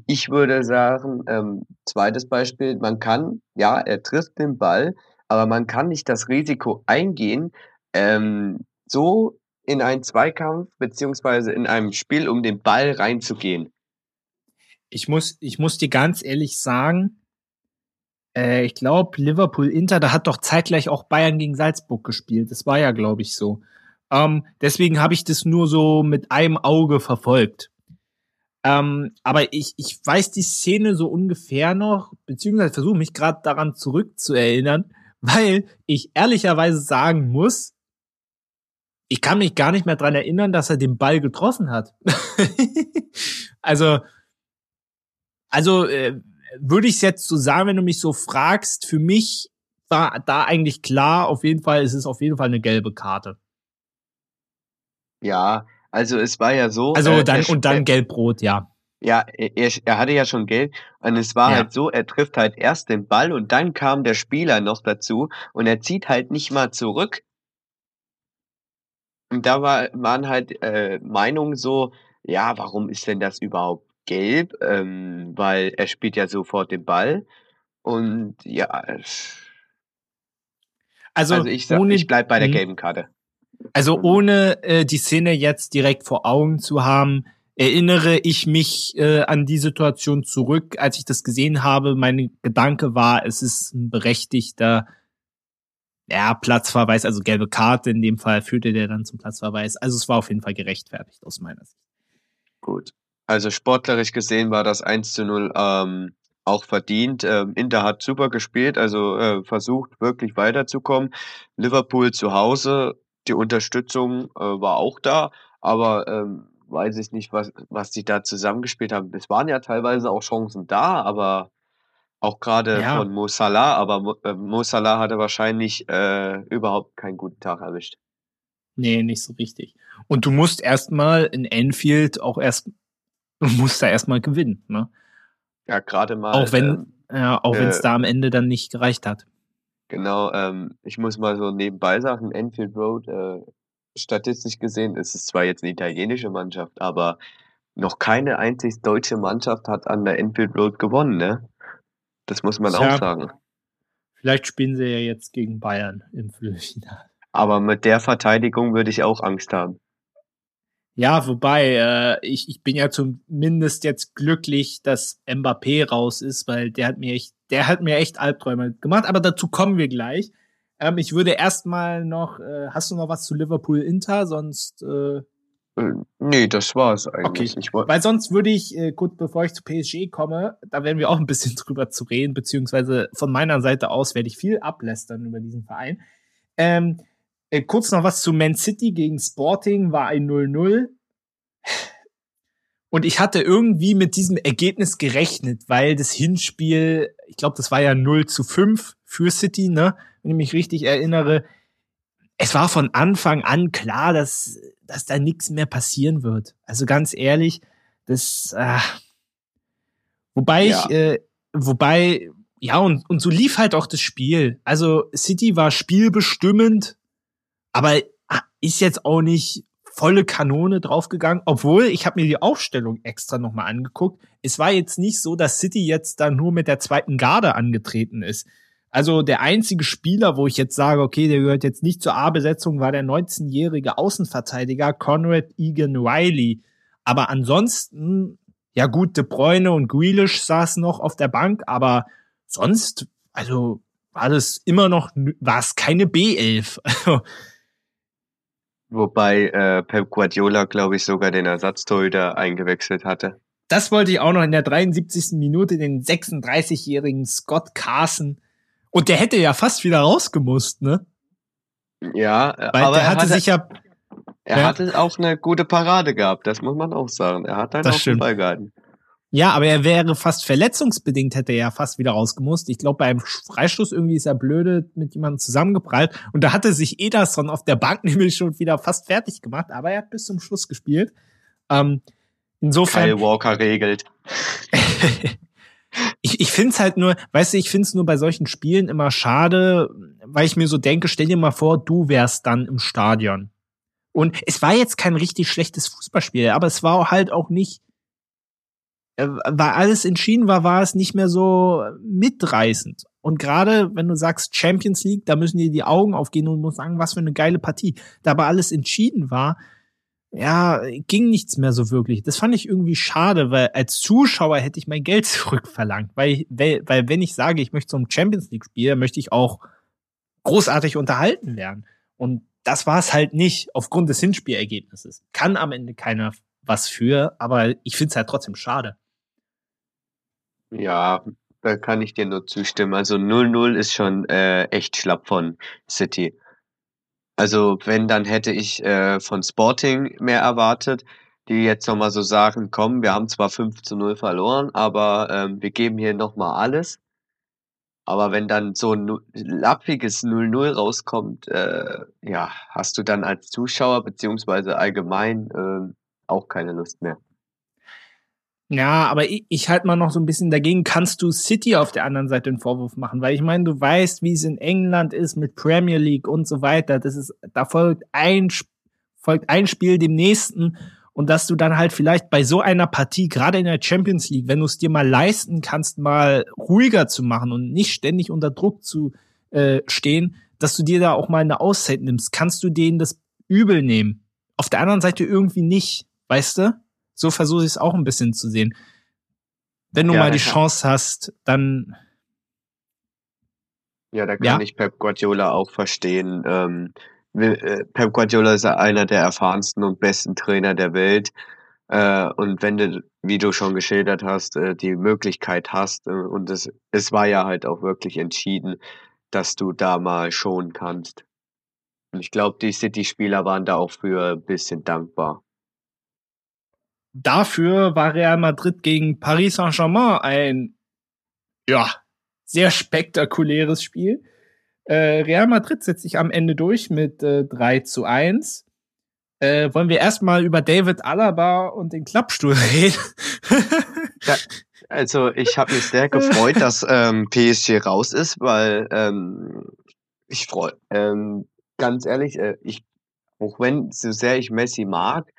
Ich würde sagen, ähm, zweites Beispiel, man kann, ja, er trifft den Ball, aber man kann nicht das Risiko eingehen, ähm, so in einen Zweikampf beziehungsweise in einem Spiel um den Ball reinzugehen.
Ich muss, ich muss dir ganz ehrlich sagen, äh, ich glaube, Liverpool Inter, da hat doch zeitgleich auch Bayern gegen Salzburg gespielt. Das war ja, glaube ich, so. Ähm, deswegen habe ich das nur so mit einem Auge verfolgt. Ähm, aber ich, ich weiß die Szene so ungefähr noch, beziehungsweise versuche mich gerade daran zurückzuerinnern, [LAUGHS] weil ich ehrlicherweise sagen muss, ich kann mich gar nicht mehr dran erinnern, dass er den Ball getroffen hat. [LAUGHS] also, also äh, würde ich es jetzt so sagen, wenn du mich so fragst, für mich war da eigentlich klar, auf jeden Fall, es ist auf jeden Fall eine gelbe Karte.
Ja, also es war ja so.
Also äh, dann und dann gelb-rot, ja.
Ja, er, er hatte ja schon gelb und es war ja. halt so, er trifft halt erst den Ball und dann kam der Spieler noch dazu und er zieht halt nicht mal zurück. Und da war, waren halt äh, Meinungen so, ja, warum ist denn das überhaupt gelb, ähm, weil er spielt ja sofort den Ball. Und ja. Also, also ich, sag, ohne, ich bleib bei der mhm. gelben Karte.
Also ohne äh, die Szene jetzt direkt vor Augen zu haben, erinnere ich mich äh, an die Situation zurück, als ich das gesehen habe. Mein Gedanke war, es ist ein berechtigter ja, Platzverweis, also gelbe Karte in dem Fall führte der dann zum Platzverweis. Also es war auf jeden Fall gerechtfertigt aus meiner Sicht.
Gut. Also sportlerisch gesehen war das 1 zu 0 ähm, auch verdient. Ähm, Inter hat super gespielt, also äh, versucht wirklich weiterzukommen. Liverpool zu Hause, die Unterstützung äh, war auch da, aber ähm, weiß ich nicht, was, was die da zusammengespielt haben. Es waren ja teilweise auch Chancen da, aber auch gerade ja. von Mo Salah, aber Mo, äh, Mo Salah hatte wahrscheinlich äh, überhaupt keinen guten Tag erwischt.
Nee, nicht so richtig. Und du musst erstmal in Enfield auch erst Du musst da erstmal gewinnen, ne?
Ja, gerade mal.
Auch wenn, äh, ja, auch wenn es äh, da am Ende dann nicht gereicht hat.
Genau, ähm, ich muss mal so nebenbei sagen, Enfield Road, äh, statistisch gesehen ist es zwar jetzt eine italienische Mannschaft, aber noch keine einzig deutsche Mannschaft hat an der Enfield Road gewonnen, ne? Das muss man ja, auch sagen.
Vielleicht spielen sie ja jetzt gegen Bayern im Viertelfinale.
Aber mit der Verteidigung würde ich auch Angst haben.
Ja, wobei, äh, ich, ich bin ja zumindest jetzt glücklich, dass Mbappé raus ist, weil der hat mir echt, der hat mir echt Albträume gemacht, aber dazu kommen wir gleich. Ähm, ich würde erstmal noch, äh, hast du noch was zu Liverpool Inter, sonst äh,
äh Nee, das war's eigentlich.
Okay. Ich Weil sonst würde ich, äh, kurz bevor ich zu PSG komme, da werden wir auch ein bisschen [LAUGHS] drüber zu reden, beziehungsweise von meiner Seite aus werde ich viel ablästern über diesen Verein. Ähm, äh, kurz noch was zu Man City gegen Sporting war ein 0-0. Und ich hatte irgendwie mit diesem Ergebnis gerechnet, weil das Hinspiel, ich glaube, das war ja 0 zu 5 für City, ne? Wenn ich mich richtig erinnere. es war von Anfang an klar, dass, dass da nichts mehr passieren wird. Also ganz ehrlich, das, äh, wobei ja. ich, äh, wobei, ja, und, und so lief halt auch das Spiel. Also City war spielbestimmend, aber ist jetzt auch nicht volle Kanone draufgegangen, obwohl ich habe mir die Aufstellung extra nochmal angeguckt. Es war jetzt nicht so, dass City jetzt da nur mit der zweiten Garde angetreten ist. Also der einzige Spieler, wo ich jetzt sage, okay, der gehört jetzt nicht zur A-Besetzung, war der 19-jährige Außenverteidiger Conrad Egan Riley. Aber ansonsten, ja gut, De Bruyne und Grealish saßen noch auf der Bank, aber sonst, also war das immer noch, war es keine B11. [LAUGHS]
Wobei äh, Pep Guardiola, glaube ich, sogar den Ersatztorhüter eingewechselt hatte.
Das wollte ich auch noch in der 73. Minute, den 36-jährigen Scott Carson. Und der hätte ja fast wieder rausgemusst, ne?
Ja,
Weil aber der hatte, hatte, sich ja.
Er ja. hatte auch eine gute Parade gehabt, das muss man auch sagen. Er hat einen auf den Ball gehalten.
Ja, aber er wäre fast verletzungsbedingt, hätte er ja fast wieder rausgemusst. Ich glaube, beim Freistoß irgendwie ist er blöde mit jemandem zusammengeprallt. Und da hatte sich Ederson auf der Bank [LAUGHS] nämlich schon wieder fast fertig gemacht, aber er hat bis zum Schluss gespielt. Ähm, insofern.
Kyle Walker regelt. [LAUGHS]
ich ich finde es halt nur, weißt du, ich finde es nur bei solchen Spielen immer schade, weil ich mir so denke, stell dir mal vor, du wärst dann im Stadion. Und es war jetzt kein richtig schlechtes Fußballspiel, aber es war halt auch nicht weil alles entschieden war, war es nicht mehr so mitreißend. Und gerade wenn du sagst Champions League, da müssen dir die Augen aufgehen und muss sagen, was für eine geile Partie. Da aber alles entschieden war, ja, ging nichts mehr so wirklich. Das fand ich irgendwie schade, weil als Zuschauer hätte ich mein Geld [LAUGHS] zurückverlangt. Weil, weil, weil wenn ich sage, ich möchte zum Champions League spielen, möchte ich auch großartig unterhalten werden. Und das war es halt nicht aufgrund des Hinspielergebnisses. Kann am Ende keiner was für, aber ich finde es halt trotzdem schade.
Ja, da kann ich dir nur zustimmen. Also 0-0 ist schon äh, echt schlapp von City. Also wenn, dann hätte ich äh, von Sporting mehr erwartet, die jetzt nochmal so sagen, komm, wir haben zwar 5 zu 0 verloren, aber ähm, wir geben hier nochmal alles. Aber wenn dann so ein lappiges 0-0 rauskommt, äh, ja, hast du dann als Zuschauer beziehungsweise allgemein äh, auch keine Lust mehr.
Ja, aber ich, ich halt mal noch so ein bisschen dagegen, kannst du City auf der anderen Seite einen Vorwurf machen, weil ich meine, du weißt, wie es in England ist mit Premier League und so weiter. Das ist, da folgt ein, folgt ein Spiel dem nächsten und dass du dann halt vielleicht bei so einer Partie, gerade in der Champions League, wenn du es dir mal leisten kannst, mal ruhiger zu machen und nicht ständig unter Druck zu äh, stehen, dass du dir da auch mal eine Auszeit nimmst, kannst du denen das übel nehmen. Auf der anderen Seite irgendwie nicht, weißt du? So versuche ich es auch ein bisschen zu sehen. Wenn du ja, mal die Chance hast, dann.
Ja, da kann ja? ich Pep Guardiola auch verstehen. Ähm, äh, Pep Guardiola ist einer der erfahrensten und besten Trainer der Welt. Äh, und wenn du, wie du schon geschildert hast, äh, die Möglichkeit hast, äh, und es, es war ja halt auch wirklich entschieden, dass du da mal schonen kannst. Und ich glaube, die City-Spieler waren da auch für ein bisschen dankbar
dafür war Real Madrid gegen Paris Saint-Germain ein, ja, sehr spektakuläres Spiel. Äh, Real Madrid setzt sich am Ende durch mit äh, 3 zu 1. Äh, wollen wir erstmal über David Alaba und den Klappstuhl [LAUGHS] reden?
ja, also ich habe mich sehr gefreut, dass ähm, PSG raus ist, weil ähm, ich freue, ähm, ganz ehrlich, äh, ich, auch wenn so sehr ich Messi mag,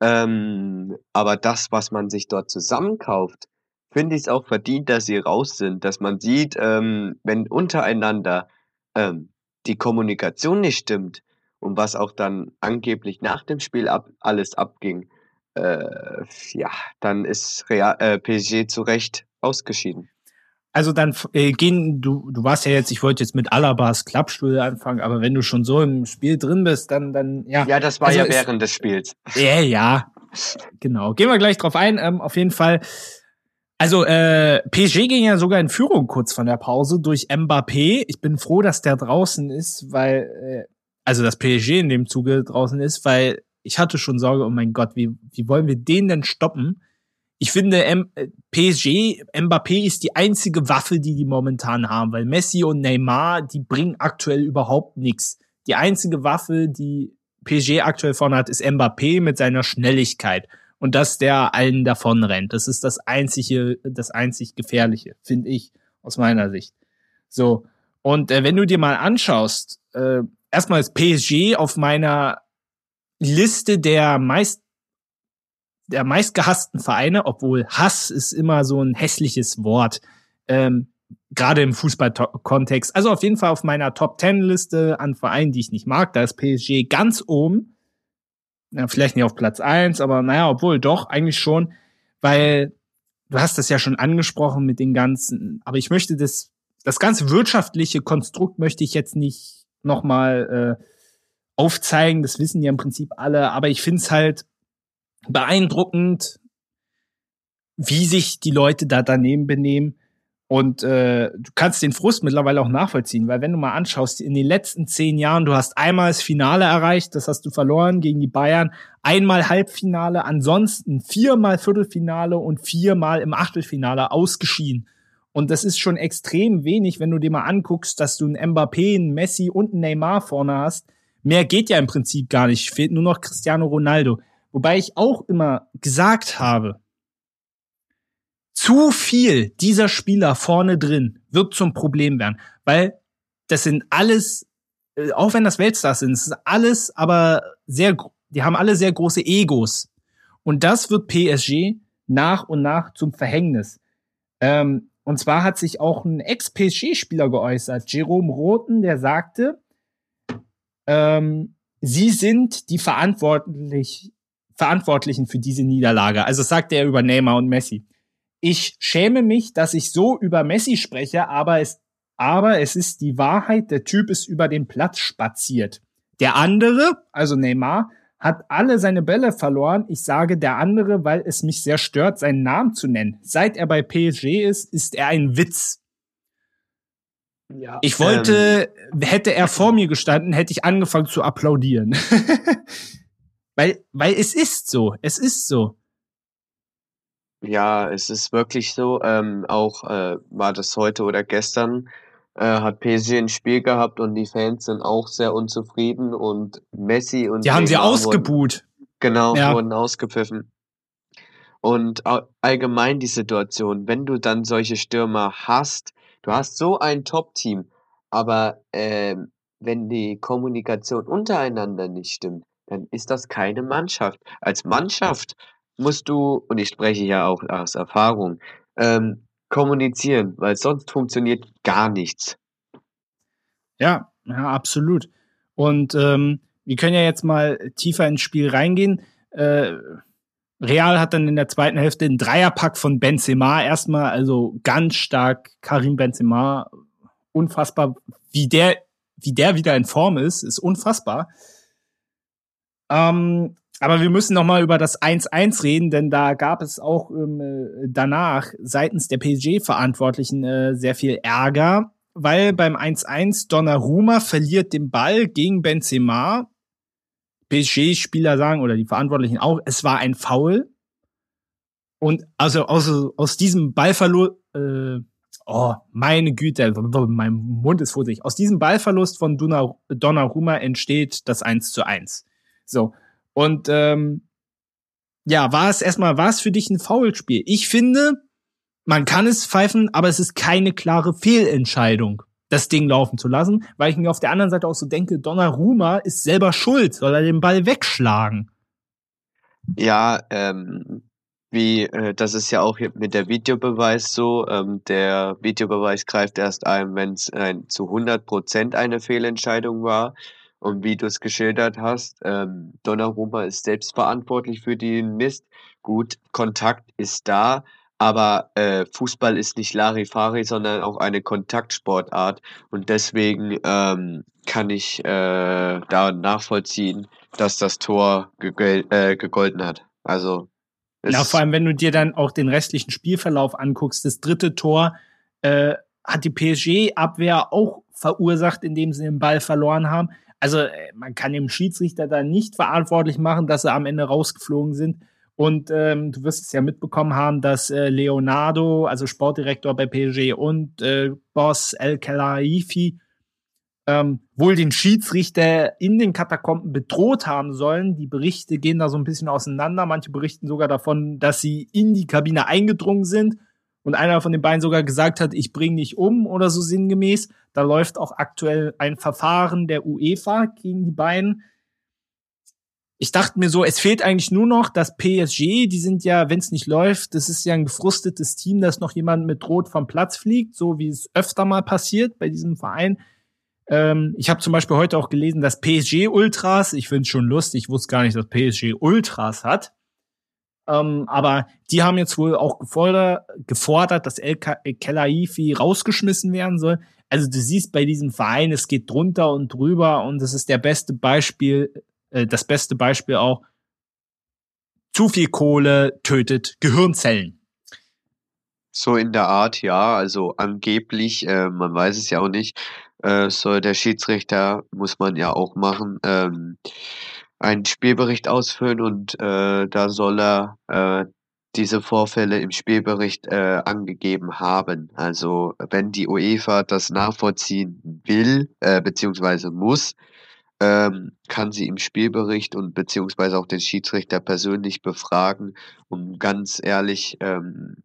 ähm, aber das, was man sich dort zusammenkauft, finde ich es auch verdient, dass sie raus sind, dass man sieht, ähm, wenn untereinander ähm, die Kommunikation nicht stimmt und was auch dann angeblich nach dem Spiel ab, alles abging, äh, ja, dann ist Real, äh, PSG zu Recht ausgeschieden.
Also dann äh, gehen, du, du warst ja jetzt, ich wollte jetzt mit Alabas Klappstuhl anfangen, aber wenn du schon so im Spiel drin bist, dann, dann, ja.
Ja, das war also ja während des Spiels.
Ja, ja. Genau. Gehen wir gleich drauf ein. Ähm, auf jeden Fall. Also, äh, PSG ging ja sogar in Führung kurz von der Pause durch Mbappé. Ich bin froh, dass der draußen ist, weil, äh, also dass PSG in dem Zuge draußen ist, weil ich hatte schon Sorge, oh mein Gott, wie, wie wollen wir den denn stoppen? Ich finde, M äh, PSG, Mbappé ist die einzige Waffe, die die momentan haben, weil Messi und Neymar, die bringen aktuell überhaupt nichts. die einzige Waffe, die PSG aktuell vorne hat, ist Mbappé mit seiner Schnelligkeit und dass der allen davon rennt. Das ist das einzige, das einzig gefährliche, finde ich aus meiner Sicht. So und äh, wenn du dir mal anschaust, äh, erstmal ist PSG auf meiner Liste der meist der meistgehassten Vereine, obwohl Hass ist immer so ein hässliches Wort. Ähm, gerade im Fußballkontext. Also auf jeden Fall auf meiner Top Ten Liste an Vereinen, die ich nicht mag. Da ist PSG ganz oben. Ja, vielleicht nicht auf Platz eins, aber naja, obwohl doch, eigentlich schon, weil du hast das ja schon angesprochen mit den ganzen, aber ich möchte das, das ganze wirtschaftliche Konstrukt möchte ich jetzt nicht nochmal äh, aufzeigen, das wissen ja im Prinzip alle, aber ich finde es halt beeindruckend, wie sich die Leute da daneben benehmen und äh, du kannst den Frust mittlerweile auch nachvollziehen, weil wenn du mal anschaust, in den letzten zehn Jahren, du hast einmal das Finale erreicht, das hast du verloren gegen die Bayern, einmal Halbfinale, ansonsten viermal Viertelfinale und viermal im Achtelfinale ausgeschieden. Und das ist schon extrem wenig, wenn du dir mal anguckst, dass du einen Mbappé, einen Messi und einen Neymar vorne hast. Mehr geht ja im Prinzip gar nicht. Fehlt nur noch Cristiano Ronaldo. Wobei ich auch immer gesagt habe, zu viel dieser Spieler vorne drin wird zum Problem werden, weil das sind alles, äh, auch wenn das Weltstars sind, das ist alles aber sehr, die haben alle sehr große Egos. Und das wird PSG nach und nach zum Verhängnis. Ähm, und zwar hat sich auch ein Ex-PSG-Spieler geäußert, Jerome Roten, der sagte, ähm, sie sind die verantwortlich, Verantwortlichen für diese Niederlage. Also sagt er über Neymar und Messi ich schäme mich, dass ich so über Messi spreche, aber es, aber es ist die Wahrheit, der Typ ist über den Platz spaziert. Der andere, also Neymar, hat alle seine Bälle verloren. Ich sage der andere, weil es mich sehr stört, seinen Namen zu nennen. Seit er bei PSG ist, ist er ein Witz. Ja, ich wollte, ähm, hätte er vor mir gestanden, hätte ich angefangen zu applaudieren. [LAUGHS] weil, weil es ist so, es ist so.
Ja, es ist wirklich so. Ähm, auch äh, war das heute oder gestern, äh, hat PSG ein Spiel gehabt und die Fans sind auch sehr unzufrieden und Messi und
Die haben sie ausgebuht.
genau, Ja. wurden ausgepfiffen. Und allgemein die Situation, wenn du dann solche Stürmer hast, du hast so ein Top-Team, aber ähm, wenn die Kommunikation untereinander nicht stimmt, dann ist das keine Mannschaft. Als Mannschaft musst du, und ich spreche ja auch aus Erfahrung, ähm, kommunizieren, weil sonst funktioniert gar nichts.
Ja, ja, absolut. Und ähm, wir können ja jetzt mal tiefer ins Spiel reingehen. Äh, Real hat dann in der zweiten Hälfte einen Dreierpack von Benzema erstmal, also ganz stark Karim Benzema, unfassbar, wie der, wie der wieder in Form ist, ist unfassbar. Ähm, aber wir müssen noch mal über das 1-1 reden, denn da gab es auch ähm, äh, danach seitens der PSG-Verantwortlichen äh, sehr viel Ärger, weil beim 1-1 Donnarumma verliert den Ball gegen Benzema. PSG-Spieler sagen oder die Verantwortlichen auch, es war ein Foul. Und also aus, aus diesem Ballverlust, äh, oh, meine Güte, mein Mund ist fusselig. Aus diesem Ballverlust von Donnarumma entsteht das 1 zu 1. So. Und ähm, ja, war es erstmal, war es für dich ein Foulspiel? Ich finde, man kann es pfeifen, aber es ist keine klare Fehlentscheidung, das Ding laufen zu lassen, weil ich mir auf der anderen Seite auch so denke, Donnarumma ist selber schuld, soll er den Ball wegschlagen?
Ja, ähm, wie, äh, das ist ja auch mit der Videobeweis so, ähm, der Videobeweis greift erst ein, wenn es ein, zu 100 Prozent eine Fehlentscheidung war. Und wie du es geschildert hast, ähm, Donnarumma ist selbst verantwortlich für den Mist. Gut, Kontakt ist da, aber äh, Fußball ist nicht Larifari, sondern auch eine Kontaktsportart. Und deswegen ähm, kann ich äh, da nachvollziehen, dass das Tor äh, gegolten hat. Also
ja, vor allem, wenn du dir dann auch den restlichen Spielverlauf anguckst, das dritte Tor äh, hat die PSG-Abwehr auch verursacht, indem sie den Ball verloren haben. Also äh, man kann dem Schiedsrichter da nicht verantwortlich machen, dass sie am Ende rausgeflogen sind. Und ähm, du wirst es ja mitbekommen haben, dass äh, Leonardo, also Sportdirektor bei PSG und äh, Boss El Khelaifi ähm, wohl den Schiedsrichter in den Katakomben bedroht haben sollen. Die Berichte gehen da so ein bisschen auseinander. Manche berichten sogar davon, dass sie in die Kabine eingedrungen sind und einer von den beiden sogar gesagt hat, ich bringe dich um oder so sinngemäß. Da läuft auch aktuell ein Verfahren der UEFA gegen die beiden. Ich dachte mir so, es fehlt eigentlich nur noch das PSG, die sind ja, wenn es nicht läuft, das ist ja ein gefrustetes Team, das noch jemand mit Rot vom Platz fliegt, so wie es öfter mal passiert bei diesem Verein. Ähm, ich habe zum Beispiel heute auch gelesen, dass PSG Ultras, ich finde es schon lustig, ich wusste gar nicht, dass PSG Ultras hat. Ähm, aber die haben jetzt wohl auch gefordert, gefordert dass El Kelaifi rausgeschmissen werden soll. Also du siehst bei diesem Verein, es geht drunter und drüber und das ist der beste Beispiel, äh, das beste Beispiel auch. Zu viel Kohle tötet Gehirnzellen.
So in der Art, ja. Also angeblich, äh, man weiß es ja auch nicht, äh, soll der Schiedsrichter, muss man ja auch machen, ähm, einen Spielbericht ausfüllen und äh, da soll er äh, diese Vorfälle im Spielbericht äh, angegeben haben. Also wenn die UEFA das nachvollziehen will, äh, beziehungsweise muss, ähm, kann sie im Spielbericht und beziehungsweise auch den Schiedsrichter persönlich befragen. Und ganz ehrlich, ähm,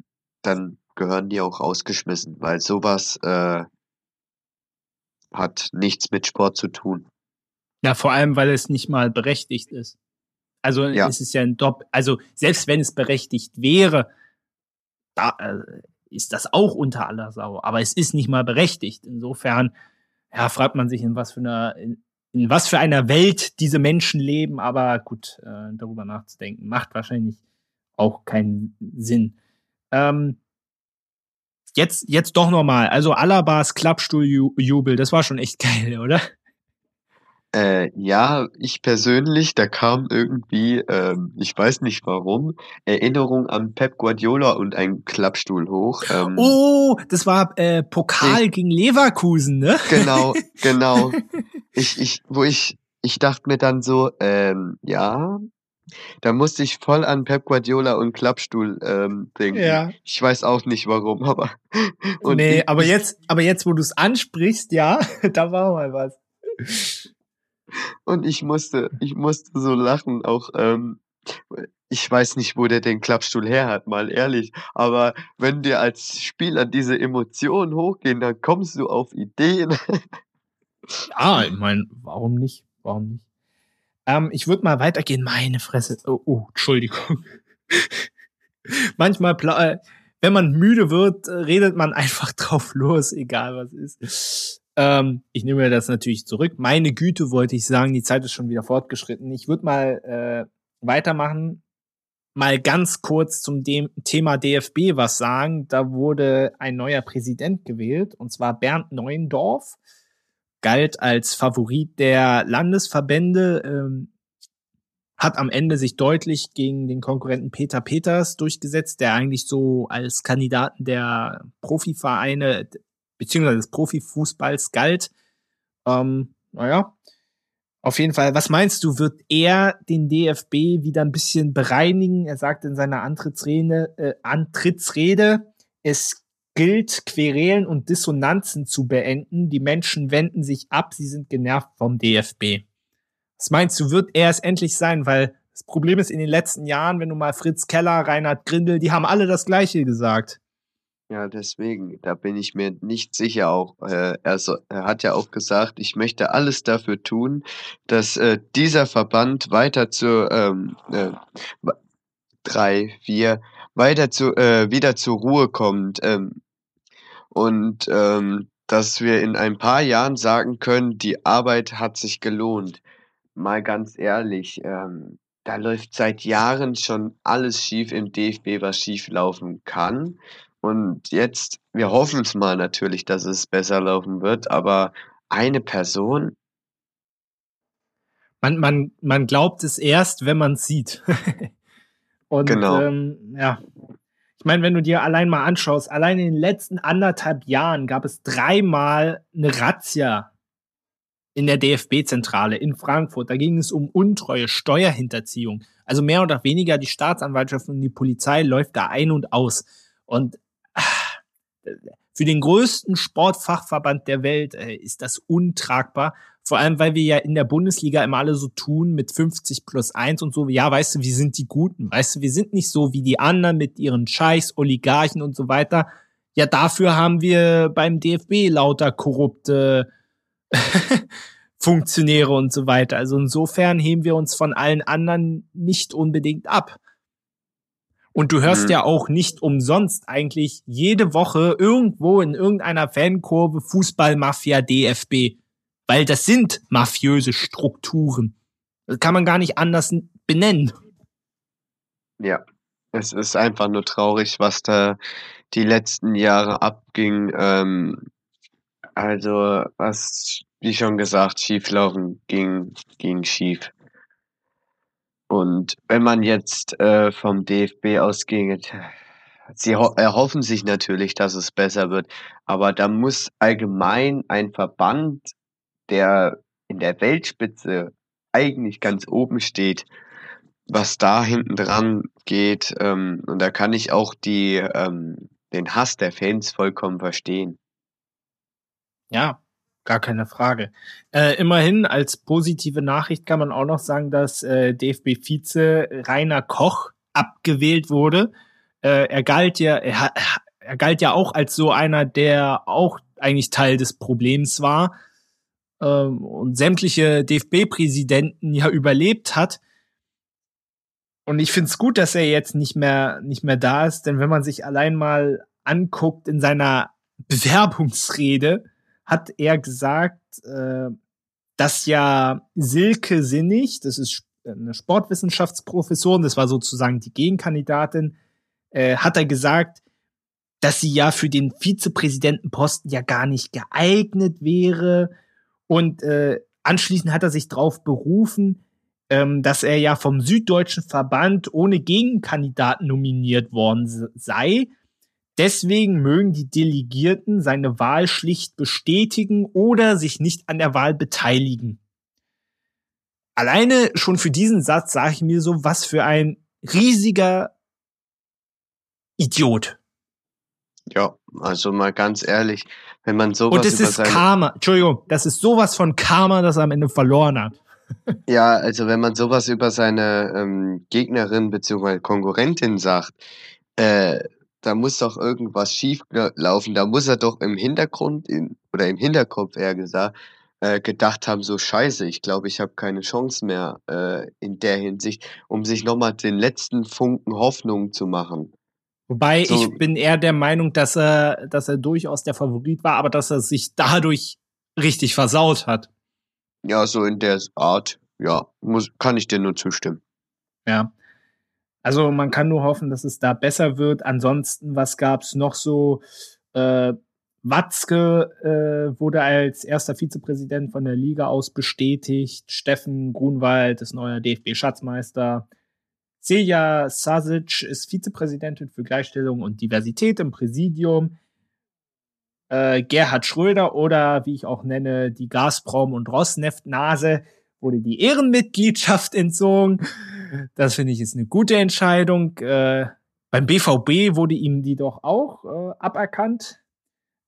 dann gehören die auch rausgeschmissen, weil sowas äh, hat nichts mit Sport zu tun.
Ja, vor allem, weil es nicht mal berechtigt ist. Also ja. es ist ja ein Dopp, also selbst wenn es berechtigt wäre, da äh, ist das auch unter aller Sau. Aber es ist nicht mal berechtigt. Insofern, ja, fragt man sich, in was für einer, in, in was für einer Welt diese Menschen leben. Aber gut, äh, darüber nachzudenken, macht wahrscheinlich auch keinen Sinn. Ähm, jetzt, jetzt doch nochmal. Also Alabas Klappstuhljubel, das war schon echt [LAUGHS] geil, oder?
Äh, ja, ich persönlich, da kam irgendwie, ähm, ich weiß nicht warum, Erinnerung an Pep Guardiola und ein Klappstuhl hoch.
Ähm, oh, das war äh, Pokal ich, gegen Leverkusen, ne?
Genau, [LAUGHS] genau. ich, ich, wo ich, ich dachte mir dann so, ähm, ja, da musste ich voll an Pep Guardiola und Klappstuhl ähm, denken. Ja. Ich weiß auch nicht warum, [LAUGHS] aber.
Und nee, ich, aber jetzt, aber jetzt, wo du es ansprichst, ja, [LAUGHS] da war mal was.
Und ich musste, ich musste so lachen, auch, ähm, ich weiß nicht, wo der den Klappstuhl her hat, mal ehrlich. Aber wenn dir als Spieler diese Emotionen hochgehen, dann kommst du auf Ideen.
Ja, ich meine, warum nicht? Warum nicht? Ähm, ich würde mal weitergehen. Meine Fresse. Oh, oh Entschuldigung. [LAUGHS] Manchmal, äh, wenn man müde wird, redet man einfach drauf los, egal was ist. Ähm, ich nehme das natürlich zurück. Meine Güte, wollte ich sagen, die Zeit ist schon wieder fortgeschritten. Ich würde mal äh, weitermachen, mal ganz kurz zum dem Thema DFB was sagen. Da wurde ein neuer Präsident gewählt, und zwar Bernd Neuendorf, galt als Favorit der Landesverbände, ähm, hat am Ende sich deutlich gegen den Konkurrenten Peter Peters durchgesetzt, der eigentlich so als Kandidaten der Profivereine beziehungsweise des Profifußballs galt. Ähm, naja, auf jeden Fall. Was meinst du, wird er den DFB wieder ein bisschen bereinigen? Er sagt in seiner Antrittsrede, äh, Antrittsrede, es gilt, Querelen und Dissonanzen zu beenden. Die Menschen wenden sich ab, sie sind genervt vom DFB. Was meinst du, wird er es endlich sein? Weil das Problem ist in den letzten Jahren, wenn du mal Fritz Keller, Reinhard Grindel, die haben alle das Gleiche gesagt.
Ja, deswegen, da bin ich mir nicht sicher auch. Äh, er, hat ja auch gesagt, ich möchte alles dafür tun, dass äh, dieser Verband weiter zu ähm, äh, drei, vier, weiter zu, äh, wieder zur Ruhe kommt. Ähm, und ähm, dass wir in ein paar Jahren sagen können, die Arbeit hat sich gelohnt. Mal ganz ehrlich, ähm, da läuft seit Jahren schon alles schief im DFB, was schief laufen kann. Und jetzt, wir hoffen es mal natürlich, dass es besser laufen wird, aber eine Person.
Man, man, man glaubt es erst, wenn man es sieht. [LAUGHS] Und genau. ähm, ja, ich meine, wenn du dir allein mal anschaust, allein in den letzten anderthalb Jahren gab es dreimal eine Razzia in der DFB-Zentrale in Frankfurt. Da ging es um Untreue, Steuerhinterziehung. Also mehr oder weniger die Staatsanwaltschaft und die Polizei läuft da ein und aus. Und für den größten Sportfachverband der Welt äh, ist das untragbar. Vor allem, weil wir ja in der Bundesliga immer alle so tun mit 50 plus 1 und so. Ja, weißt du, wir sind die Guten. Weißt du, wir sind nicht so wie die anderen mit ihren Scheichs, Oligarchen und so weiter. Ja, dafür haben wir beim DFB lauter korrupte [LAUGHS] Funktionäre und so weiter. Also insofern heben wir uns von allen anderen nicht unbedingt ab. Und du hörst mhm. ja auch nicht umsonst eigentlich jede Woche irgendwo in irgendeiner Fankurve Fußballmafia DFB. Weil das sind mafiöse Strukturen. Das kann man gar nicht anders benennen.
Ja, es ist einfach nur traurig, was da die letzten Jahre abging. Ähm, also, was, wie schon gesagt, schieflaufen ging, ging schief. Und wenn man jetzt äh, vom DFB ausgeht, sie erhoffen sich natürlich, dass es besser wird, aber da muss allgemein ein Verband, der in der Weltspitze eigentlich ganz oben steht, was da hinten dran geht, ähm, und da kann ich auch die, ähm, den Hass der Fans vollkommen verstehen.
Ja, Gar keine Frage. Äh, immerhin als positive Nachricht kann man auch noch sagen, dass äh, DFB-Vize Rainer Koch abgewählt wurde. Äh, er galt ja, er, er galt ja auch als so einer, der auch eigentlich Teil des Problems war ähm, und sämtliche DFB-Präsidenten ja überlebt hat. Und ich finde es gut, dass er jetzt nicht mehr nicht mehr da ist, denn wenn man sich allein mal anguckt in seiner Bewerbungsrede, hat er gesagt, äh, dass ja Silke Sinnig, das ist eine Sportwissenschaftsprofessorin, das war sozusagen die Gegenkandidatin, äh, hat er gesagt, dass sie ja für den Vizepräsidentenposten ja gar nicht geeignet wäre. Und äh, anschließend hat er sich darauf berufen, ähm, dass er ja vom Süddeutschen Verband ohne Gegenkandidaten nominiert worden sei. Deswegen mögen die Delegierten seine Wahl schlicht bestätigen oder sich nicht an der Wahl beteiligen. Alleine schon für diesen Satz sage ich mir so, was für ein riesiger Idiot.
Ja, also mal ganz ehrlich, wenn man sowas
Und es ist Karma, Entschuldigung, das ist sowas von Karma, das er am Ende verloren hat. [LAUGHS]
ja, also wenn man sowas über seine ähm, Gegnerin bzw. Konkurrentin sagt, äh, da muss doch irgendwas schief laufen. Da muss er doch im Hintergrund in, oder im Hinterkopf eher gesagt äh, gedacht haben, so scheiße, ich glaube, ich habe keine Chance mehr äh, in der Hinsicht, um sich nochmal den letzten Funken Hoffnung zu machen.
Wobei so, ich bin eher der Meinung, dass er, dass er durchaus der Favorit war, aber dass er sich dadurch richtig versaut hat.
Ja, so in der Art, ja, muss, kann ich dir nur zustimmen.
Ja. Also man kann nur hoffen, dass es da besser wird. Ansonsten, was gab's noch so? Äh, Watzke äh, wurde als erster Vizepräsident von der Liga aus bestätigt. Steffen Grunwald ist neuer DFB-Schatzmeister. Celia Sasic ist Vizepräsidentin für Gleichstellung und Diversität im Präsidium. Äh, Gerhard Schröder oder wie ich auch nenne, die Gazprom- und Rosneft-Nase wurde die Ehrenmitgliedschaft [LAUGHS] entzogen. Das finde ich ist eine gute Entscheidung. Äh, beim BVB wurde ihm die doch auch äh, aberkannt.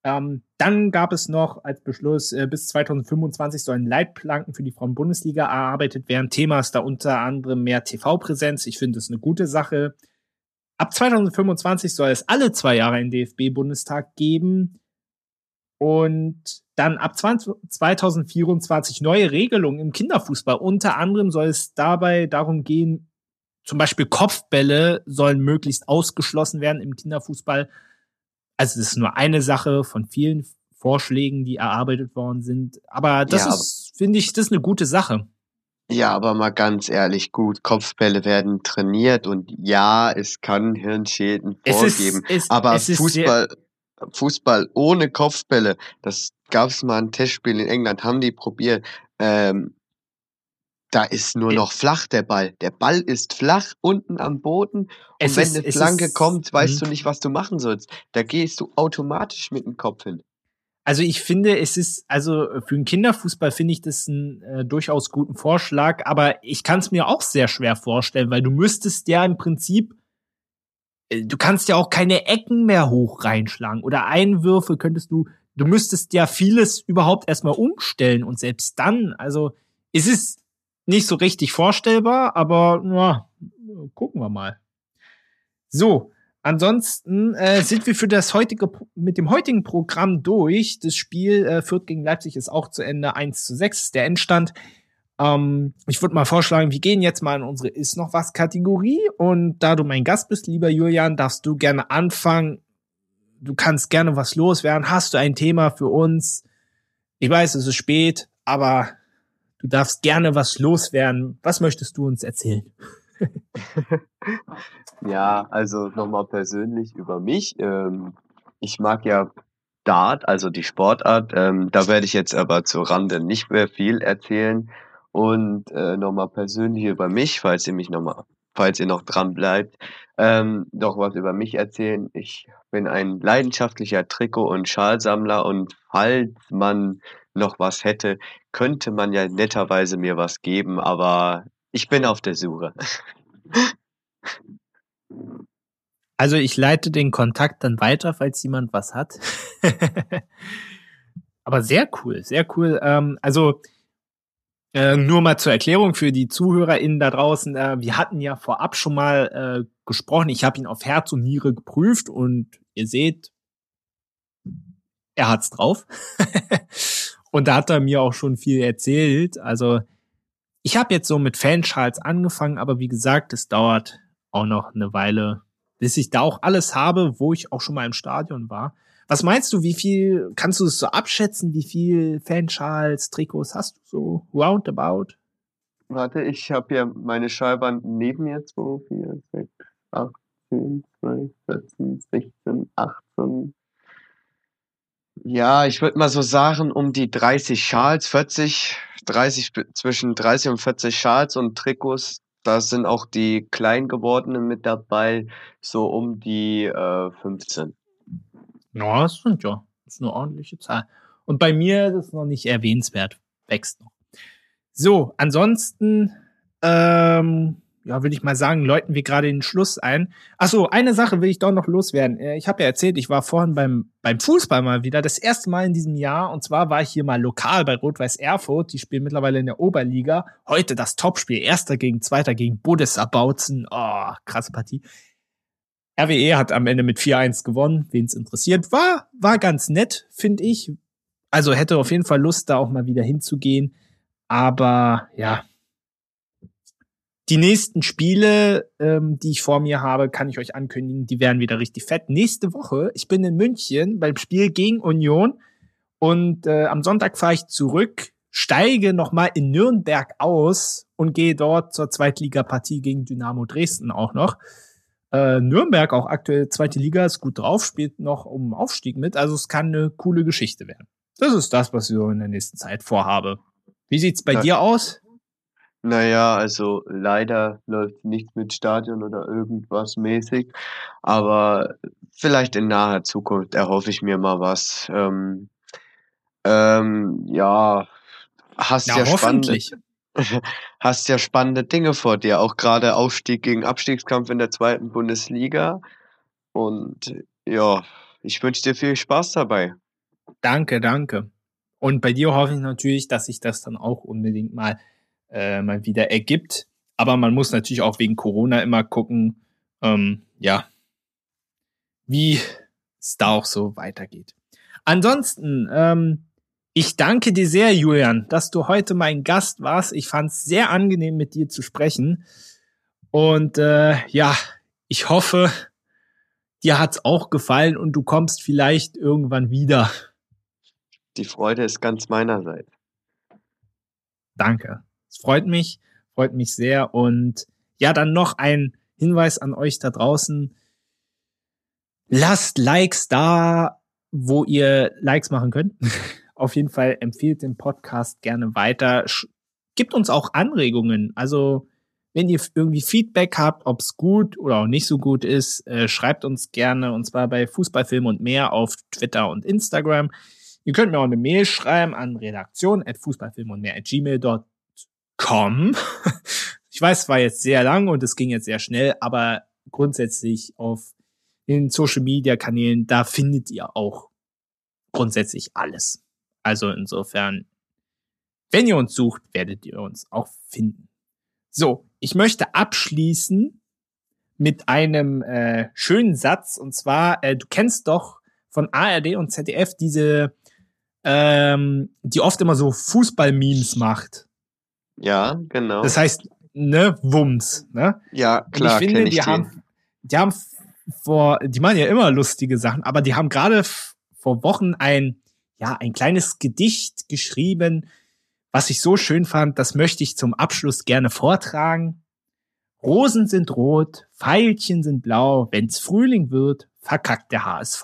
Ähm, dann gab es noch als Beschluss, äh, bis 2025 sollen Leitplanken für die Frauen-Bundesliga erarbeitet werden. Thema ist da unter anderem mehr TV-Präsenz. Ich finde das eine gute Sache. Ab 2025 soll es alle zwei Jahre einen DFB-Bundestag geben. Und dann ab 20, 2024 neue Regelungen im Kinderfußball. Unter anderem soll es dabei darum gehen, zum Beispiel Kopfbälle sollen möglichst ausgeschlossen werden im Kinderfußball. Also das ist nur eine Sache von vielen Vorschlägen, die erarbeitet worden sind. Aber das ja, ist, finde ich, das ist eine gute Sache.
Ja, aber mal ganz ehrlich, gut, Kopfbälle werden trainiert und ja, es kann Hirnschäden vorgeben. Es ist, es, aber es Fußball, Fußball ohne Kopfbälle, das gab es mal ein Testspiel in England, haben die probiert. Ähm, da ist nur noch flach der Ball. Der Ball ist flach unten am Boden. Und es wenn ist, eine Flanke ist, kommt, weißt mh. du nicht, was du machen sollst. Da gehst du automatisch mit dem Kopf hin.
Also ich finde, es ist, also für einen Kinderfußball finde ich das einen äh, durchaus guten Vorschlag, aber ich kann es mir auch sehr schwer vorstellen, weil du müsstest ja im Prinzip äh, du kannst ja auch keine Ecken mehr hoch reinschlagen oder Einwürfe könntest du, du müsstest ja vieles überhaupt erstmal umstellen und selbst dann, also es ist nicht so richtig vorstellbar, aber ja, gucken wir mal. So, ansonsten äh, sind wir für das heutige mit dem heutigen Programm durch. Das Spiel äh, Fürth gegen Leipzig ist auch zu Ende. 1 zu 6 ist der Endstand. Ähm, ich würde mal vorschlagen, wir gehen jetzt mal in unsere Ist noch was Kategorie und da du mein Gast bist, lieber Julian, darfst du gerne anfangen. Du kannst gerne was loswerden. Hast du ein Thema für uns? Ich weiß, es ist spät, aber du darfst gerne was loswerden. Was möchtest du uns erzählen? [LAUGHS]
ja, also nochmal persönlich über mich. Ähm, ich mag ja Dart, also die Sportart. Ähm, da werde ich jetzt aber zur Rande nicht mehr viel erzählen. Und äh, nochmal persönlich über mich, falls ihr mich nochmal, falls ihr noch dran bleibt, ähm, noch was über mich erzählen. Ich bin ein leidenschaftlicher Trikot- und Schalsammler und falls man noch was hätte, könnte man ja netterweise mir was geben, aber ich bin auf der Suche. [LAUGHS]
Also ich leite den Kontakt dann weiter, falls jemand was hat. [LAUGHS] aber sehr cool, sehr cool. Ähm, also äh, nur mal zur Erklärung für die ZuhörerInnen da draußen. Äh, wir hatten ja vorab schon mal äh, gesprochen. Ich habe ihn auf Herz und Niere geprüft und ihr seht, er hat's drauf. [LAUGHS] und da hat er mir auch schon viel erzählt. Also ich habe jetzt so mit Fanschals angefangen, aber wie gesagt, es dauert auch noch eine Weile, bis ich da auch alles habe, wo ich auch schon mal im Stadion war. Was meinst du, wie viel, kannst du es so abschätzen, wie viel Fanschals, Trikots hast du so roundabout?
Warte, ich habe ja meine Schallwand neben mir, 2, 4, 6, 8, 10, 12, 14, 16, 18. Ja, ich würde mal so sagen, um die 30 Schals, 40, 30, zwischen 30 und 40 Schals und Trikots. Da sind auch die klein gewordenen mit dabei, so um die äh, 15.
Ja, das sind ja. Das ist eine ordentliche Zahl. Und bei mir ist es noch nicht erwähnenswert. Wächst noch. So, ansonsten, ähm, ja, würde ich mal sagen, läuten wir gerade den Schluss ein. Ach so, eine Sache will ich doch noch loswerden. Äh, ich habe ja erzählt, ich war vorhin beim, beim Fußball mal wieder, das erste Mal in diesem Jahr. Und zwar war ich hier mal lokal bei Rot-Weiß Erfurt. Die spielen mittlerweile in der Oberliga. Heute das Topspiel. Erster gegen Zweiter gegen Abautzen. Oh, krasse Partie. RWE hat am Ende mit 4-1 gewonnen, wen es interessiert. War, war ganz nett, finde ich. Also hätte auf jeden Fall Lust, da auch mal wieder hinzugehen. Aber ja, die nächsten Spiele, ähm, die ich vor mir habe, kann ich euch ankündigen, die werden wieder richtig fett. Nächste Woche, ich bin in München beim Spiel gegen Union und äh, am Sonntag fahre ich zurück, steige nochmal in Nürnberg aus und gehe dort zur Zweitligapartie gegen Dynamo Dresden auch noch. Äh, Nürnberg, auch aktuell zweite Liga, ist gut drauf, spielt noch um Aufstieg mit. Also es kann eine coole Geschichte werden. Das ist das, was ich so in der nächsten Zeit vorhabe. Wie sieht's bei Na, dir aus?
Naja, also leider läuft nichts mit Stadion oder irgendwas mäßig. Aber vielleicht in naher Zukunft erhoffe ich mir mal was. Ähm, ähm, ja, hast ja, ja hoffentlich. spannende, [LAUGHS] hast ja spannende Dinge vor dir, auch gerade Aufstieg gegen Abstiegskampf in der zweiten Bundesliga. Und ja, ich wünsche dir viel Spaß dabei.
Danke, danke. Und bei dir hoffe ich natürlich, dass sich das dann auch unbedingt mal, äh, mal wieder ergibt. Aber man muss natürlich auch wegen Corona immer gucken, ähm, ja, wie es da auch so weitergeht. Ansonsten, ähm, ich danke dir sehr, Julian, dass du heute mein Gast warst. Ich fand es sehr angenehm, mit dir zu sprechen. Und äh, ja, ich hoffe, dir hat's auch gefallen und du kommst vielleicht irgendwann wieder.
Die Freude ist ganz meinerseits.
Danke. Es freut mich, freut mich sehr. Und ja, dann noch ein Hinweis an euch da draußen. Lasst Likes da, wo ihr Likes machen könnt. [LAUGHS] Auf jeden Fall empfiehlt den Podcast gerne weiter. Gibt uns auch Anregungen. Also wenn ihr irgendwie Feedback habt, ob es gut oder auch nicht so gut ist, äh, schreibt uns gerne und zwar bei Fußballfilm und mehr auf Twitter und Instagram. Ihr könnt mir auch eine Mail schreiben an redaktion at fußballfilm und mehr at gmail.com. [LAUGHS] ich weiß, es war jetzt sehr lang und es ging jetzt sehr schnell, aber grundsätzlich auf in Social Media Kanälen, da findet ihr auch grundsätzlich alles. Also insofern, wenn ihr uns sucht, werdet ihr uns auch finden. So, ich möchte abschließen mit einem äh, schönen Satz und zwar, äh, du kennst doch von ARD und ZDF diese, ähm, die oft immer so Fußball-Memes macht.
Ja, genau.
Das heißt, ne, Wums, ne?
Ja, klar.
Und ich finde, ich die, haben, die haben vor, die machen ja immer lustige Sachen, aber die haben gerade vor Wochen ein, ja, ein kleines Gedicht geschrieben, was ich so schön fand, das möchte ich zum Abschluss gerne vortragen. Rosen sind rot, Pfeilchen sind blau, wenn's Frühling wird, verkackt der HSV.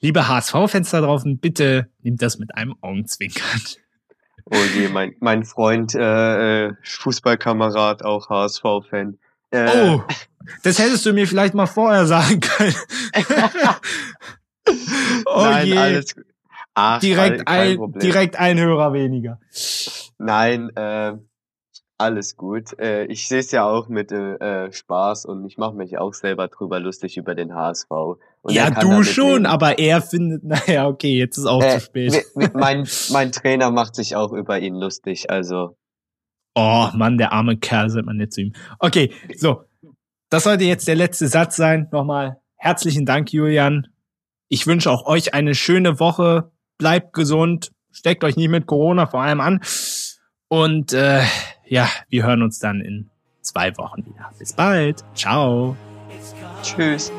Liebe HSV-Fans da draußen, bitte nimmt das mit einem Augenzwinkern.
Oh je, mein, mein Freund, äh, äh Fußballkamerad, auch HSV-Fan.
Äh, oh, das hättest du mir vielleicht mal vorher sagen können. [LAUGHS] [LAUGHS]
oh Nein, je. alles
Ach, direkt, ein, direkt ein Hörer weniger.
Nein, äh, alles gut. Äh, ich sehe es ja auch mit äh, äh, Spaß und ich mache mich auch selber drüber lustig über den HSV. Und
ja, du schon, leben. aber er findet, [LAUGHS] naja, okay, jetzt ist auch äh, zu spät. [LAUGHS]
mein, mein Trainer macht sich auch über ihn lustig, also.
Oh Mann, der arme Kerl, sagt man jetzt zu ihm. Okay, so. Das sollte jetzt der letzte Satz sein. Nochmal herzlichen Dank, Julian. Ich wünsche auch euch eine schöne Woche. Bleibt gesund. Steckt euch nicht mit Corona vor allem an. Und äh, ja, wir hören uns dann in zwei Wochen wieder. Bis bald. Ciao.
Tschüss.